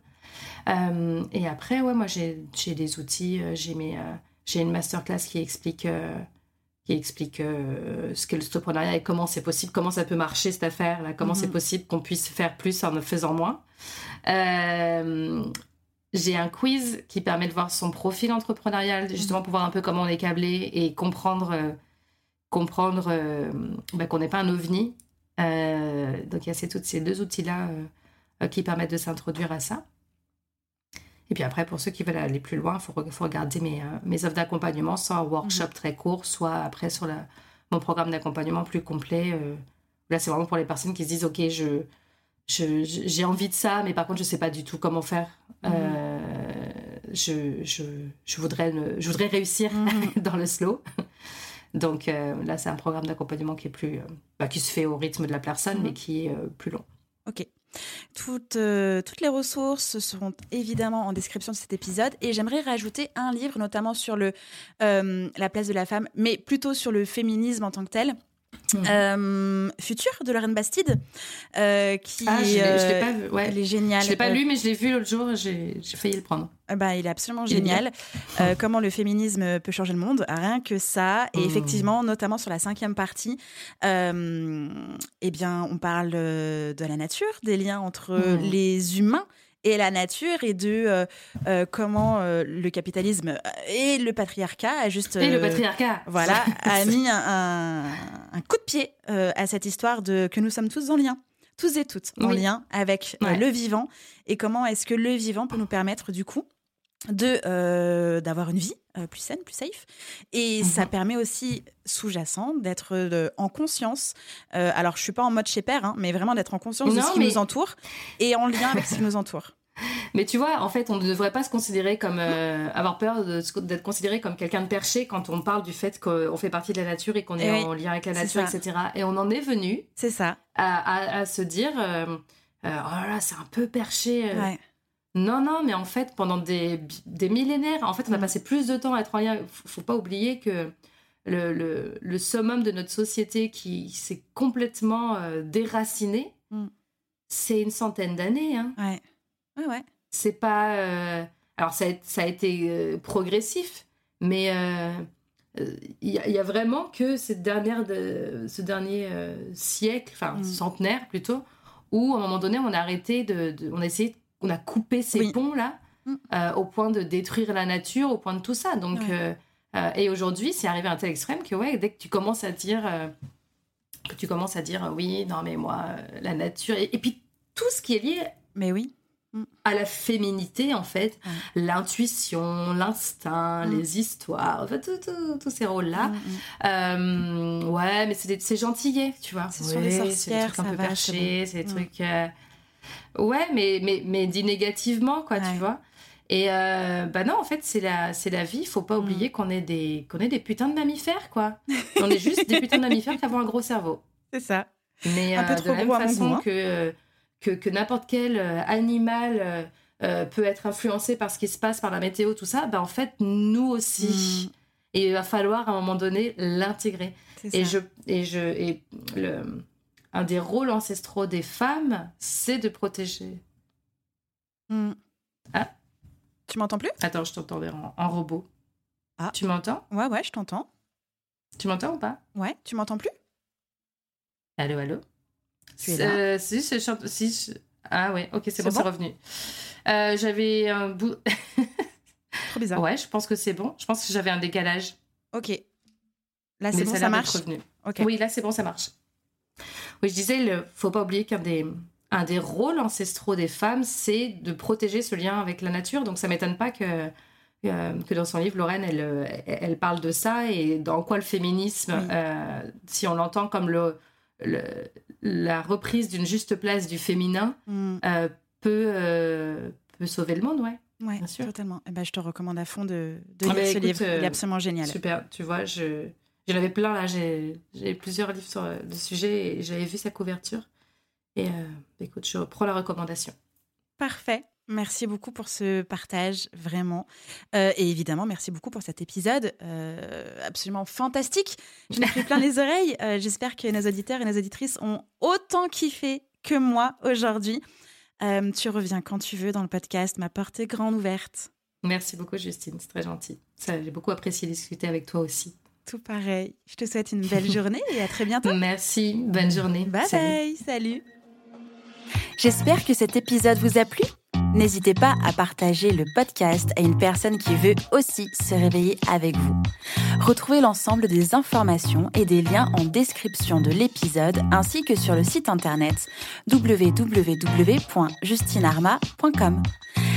[SPEAKER 2] Euh, et après, ouais, moi, j'ai des outils. J'ai mes, j'ai une masterclass qui explique, qui explique euh, ce qu'est le stoprenariat et comment c'est possible, comment ça peut marcher cette affaire-là, comment
[SPEAKER 1] Mhm.
[SPEAKER 2] c'est possible qu'on puisse faire plus en ne faisant moins. Euh, j'ai un quiz qui permet de voir son profil entrepreneurial, justement pour voir un peu comment on est câblé et comprendre, euh, comprendre euh, bah, qu'on n'est pas un ovni. Euh, donc il y a ces, toutes ces deux outils-là qui permettent de s'introduire à ça. Et puis après, pour ceux qui veulent aller plus loin, il faut, re- faut regarder mes, mes offres d'accompagnement, soit en workshop très court, soit après sur la, mon programme d'accompagnement plus complet, Là, c'est vraiment pour les personnes qui se disent, OK, je- j'ai envie de ça, mais par contre, je sais pas du tout comment faire.
[SPEAKER 1] Mhm.
[SPEAKER 2] Euh, je, je, je, voudrais ne- je voudrais réussir
[SPEAKER 1] Mhm.
[SPEAKER 2] dans le slow. Donc euh, là, c'est un programme d'accompagnement qui est plus, euh, bah, qui se fait au rythme de la personne,
[SPEAKER 1] Mhm.
[SPEAKER 2] mais qui est plus long.
[SPEAKER 1] Ok. Toutes, euh, toutes les ressources seront évidemment en description de cet épisode et j'aimerais rajouter un livre notamment sur le, euh, la place de la femme, mais plutôt sur le féminisme en tant que tel. Euh, Futur de Lorraine Bastide, euh, qui
[SPEAKER 2] Ah, je l'ai-
[SPEAKER 1] euh,
[SPEAKER 2] pas vu. Ouais.
[SPEAKER 1] elle est géniale.
[SPEAKER 2] Je l'ai pas
[SPEAKER 1] Euh,
[SPEAKER 2] lu, mais je l'ai vu l'autre jour. et J'ai failli le prendre.
[SPEAKER 1] Euh, bah, il est absolument
[SPEAKER 2] Il est bien.
[SPEAKER 1] génial. Euh, comment le féminisme peut changer le monde, rien que ça. Et
[SPEAKER 2] Mm.
[SPEAKER 1] effectivement, notamment sur la cinquième partie, euh, eh bien, on parle euh, de la nature, des liens entre
[SPEAKER 2] Mm.
[SPEAKER 1] les humains et la nature et de euh, euh, comment euh, le capitalisme et le patriarcat a juste
[SPEAKER 2] Et le
[SPEAKER 1] euh,
[SPEAKER 2] patriarcat.
[SPEAKER 1] voilà a mis un, un- un coup de pied euh, à cette histoire de que nous sommes tous en lien tous et toutes en
[SPEAKER 2] Oui.
[SPEAKER 1] lien avec
[SPEAKER 2] Ouais.
[SPEAKER 1] le vivant et comment est-ce que le vivant peut nous permettre du coup de euh, d'avoir une vie euh, plus saine, plus safe. Et
[SPEAKER 2] Mhm.
[SPEAKER 1] ça permet aussi sous-jacent d'être euh, en conscience. euh, alors, je suis pas en mode chez père, hein, mais vraiment d'être en conscience de ce qui
[SPEAKER 2] mais-
[SPEAKER 1] nous entoure et en lien avec ce qui nous entoure.
[SPEAKER 2] Mais tu vois, en fait, on ne devrait pas se considérer comme euh, avoir peur d'être considéré comme quelqu'un de perché quand on parle du fait qu'on fait partie de la nature et qu'on est
[SPEAKER 1] oui,
[SPEAKER 2] en lien avec la nature,
[SPEAKER 1] ça.
[SPEAKER 2] etc. Et on en est venu
[SPEAKER 1] C'est ça.
[SPEAKER 2] à, à- à se dire, euh, euh, oh là là, c'est un peu perché.
[SPEAKER 1] Ouais.
[SPEAKER 2] Non, non, mais en fait, pendant des, des millénaires, en fait, on a
[SPEAKER 1] Mm.
[SPEAKER 2] passé plus de temps à être en lien. Faut, faut pas oublier que le, le, le summum de notre société qui s'est complètement euh, déraciné,
[SPEAKER 1] Mm.
[SPEAKER 2] c'est une centaine d'années. Hein.
[SPEAKER 1] Ouais. Ouais, ouais.
[SPEAKER 2] C'est pas. euh, Alors, ça a, ça a été euh, progressif, mais il y, a- il y a vraiment que cette dernière de, ce dernier siècle, enfin
[SPEAKER 1] Mm.
[SPEAKER 2] centenaire plutôt, où à un moment donné, on a arrêté de. de- on a essayé. On a coupé ces
[SPEAKER 1] Oui.
[SPEAKER 2] ponts-là
[SPEAKER 1] Mm.
[SPEAKER 2] euh, au point de détruire la nature, au point de tout ça. Donc,
[SPEAKER 1] Ouais.
[SPEAKER 2] euh, euh, et aujourd'hui, c'est arrivé à un tel extrême que, ouais, dès que tu commences à dire. euh, que tu commences à dire, oui, non, mais moi, euh, la nature. Et, et puis, tout ce qui est lié
[SPEAKER 1] Mais oui.
[SPEAKER 2] à la féminité, en fait,
[SPEAKER 1] Ouais.
[SPEAKER 2] l'intuition, l'instinct,
[SPEAKER 1] Mm.
[SPEAKER 2] les histoires, tout- tout- tous ces rôles-là.
[SPEAKER 1] Mm, mm.
[SPEAKER 2] Euh, ouais, mais c'est gentillet, tu vois.
[SPEAKER 1] C'est sur les
[SPEAKER 2] Ouais,
[SPEAKER 1] sorcières,
[SPEAKER 2] C'est des trucs un
[SPEAKER 1] ça
[SPEAKER 2] peu
[SPEAKER 1] va,
[SPEAKER 2] perchés, c'est des
[SPEAKER 1] Mm.
[SPEAKER 2] trucs. euh, Ouais, mais, mais, mais dit négativement, quoi,
[SPEAKER 1] Ouais.
[SPEAKER 2] tu vois. Et euh, bah non, en fait, c'est la, c'est la vie. Faut pas
[SPEAKER 1] Mm.
[SPEAKER 2] oublier qu'on est, des, qu'on est des putains de mammifères, quoi. on est juste des putains de mammifères qui avons un gros cerveau.
[SPEAKER 1] C'est ça.
[SPEAKER 2] Mais
[SPEAKER 1] Un peu
[SPEAKER 2] euh,
[SPEAKER 1] trop
[SPEAKER 2] de la même
[SPEAKER 1] gros
[SPEAKER 2] façon
[SPEAKER 1] hein.
[SPEAKER 2] que, que, que n'importe quel euh, animal euh, euh, peut être influencé par ce qui se passe, par la météo, tout ça, bah en fait, nous aussi.
[SPEAKER 1] Mm.
[SPEAKER 2] Et il va falloir à un moment donné l'intégrer.
[SPEAKER 1] C'est
[SPEAKER 2] Et, je, et, je, et le, un des rôles ancestraux des femmes, c'est de protéger.
[SPEAKER 1] Mm.
[SPEAKER 2] Ah.
[SPEAKER 1] Tu m'entends plus?
[SPEAKER 2] Attends, je t'entendais en, en robot.
[SPEAKER 1] Ah.
[SPEAKER 2] Tu m'entends?
[SPEAKER 1] Ouais, ouais, je t'entends.
[SPEAKER 2] Tu m'entends ou pas?
[SPEAKER 1] Ouais, tu m'entends plus?
[SPEAKER 2] Allô, allô?
[SPEAKER 1] Tu es là
[SPEAKER 2] Euh, Si, je chante. Si, je- Ah ouais, ok, c'est bon,
[SPEAKER 1] bon
[SPEAKER 2] c'est revenu. Euh, j'avais un bout.
[SPEAKER 1] Trop bizarre.
[SPEAKER 2] Ouais, je pense que c'est bon. Je pense que j'avais un décalage.
[SPEAKER 1] Ok. Là, c'est bon,
[SPEAKER 2] ça,
[SPEAKER 1] marche?
[SPEAKER 2] revenu.
[SPEAKER 1] Ok.
[SPEAKER 2] Oui, là, c'est bon, ça marche. Oui, je disais, il faut pas oublier qu'un des, un des rôles ancestraux des femmes, c'est de protéger ce lien avec la nature. Donc, ça m'étonne pas que, euh, que dans son livre, Lorraine, elle, euh, elle parle de ça et dans quoi le féminisme,
[SPEAKER 1] Oui.
[SPEAKER 2] euh, si on l'entend comme le, le- la reprise d'une juste place du féminin,
[SPEAKER 1] Mm.
[SPEAKER 2] euh, peut, peut sauver le monde, ouais. Sûr.
[SPEAKER 1] totalement. Eh ben, je te recommande à fond de, de
[SPEAKER 2] Ah
[SPEAKER 1] lire
[SPEAKER 2] bah,
[SPEAKER 1] ce
[SPEAKER 2] écoute,
[SPEAKER 1] livre. Il est absolument génial.
[SPEAKER 2] Super, tu vois, je, j'en avais plein là, j'ai, plusieurs livres sur euh, le sujet et j'avais vu sa couverture. Et euh, écoute, je reprends la recommandation.
[SPEAKER 1] Parfait. Merci beaucoup pour ce partage, vraiment. Euh, et évidemment, merci beaucoup pour cet épisode euh, absolument fantastique. Je l'ai pris plein les oreilles. Euh, J'espère que nos auditeurs et nos auditrices ont autant kiffé que moi aujourd'hui. Euh, tu reviens quand tu veux dans le podcast. Ma porte est grande ouverte.
[SPEAKER 2] Merci beaucoup, Justine, c'est très gentil. J'ai beaucoup apprécié discuter avec toi aussi.
[SPEAKER 1] Tout pareil. Je te souhaite une belle journée et à très bientôt.
[SPEAKER 2] Merci, bonne journée.
[SPEAKER 1] Bye
[SPEAKER 2] Salut.
[SPEAKER 1] bye. Salut.
[SPEAKER 3] J'espère que cet épisode vous a plu. N'hésitez pas à partager le podcast à une personne qui veut aussi se réveiller avec vous. Retrouvez l'ensemble des informations et des liens en description de l'épisode ainsi que sur le site internet www.justinarma.com.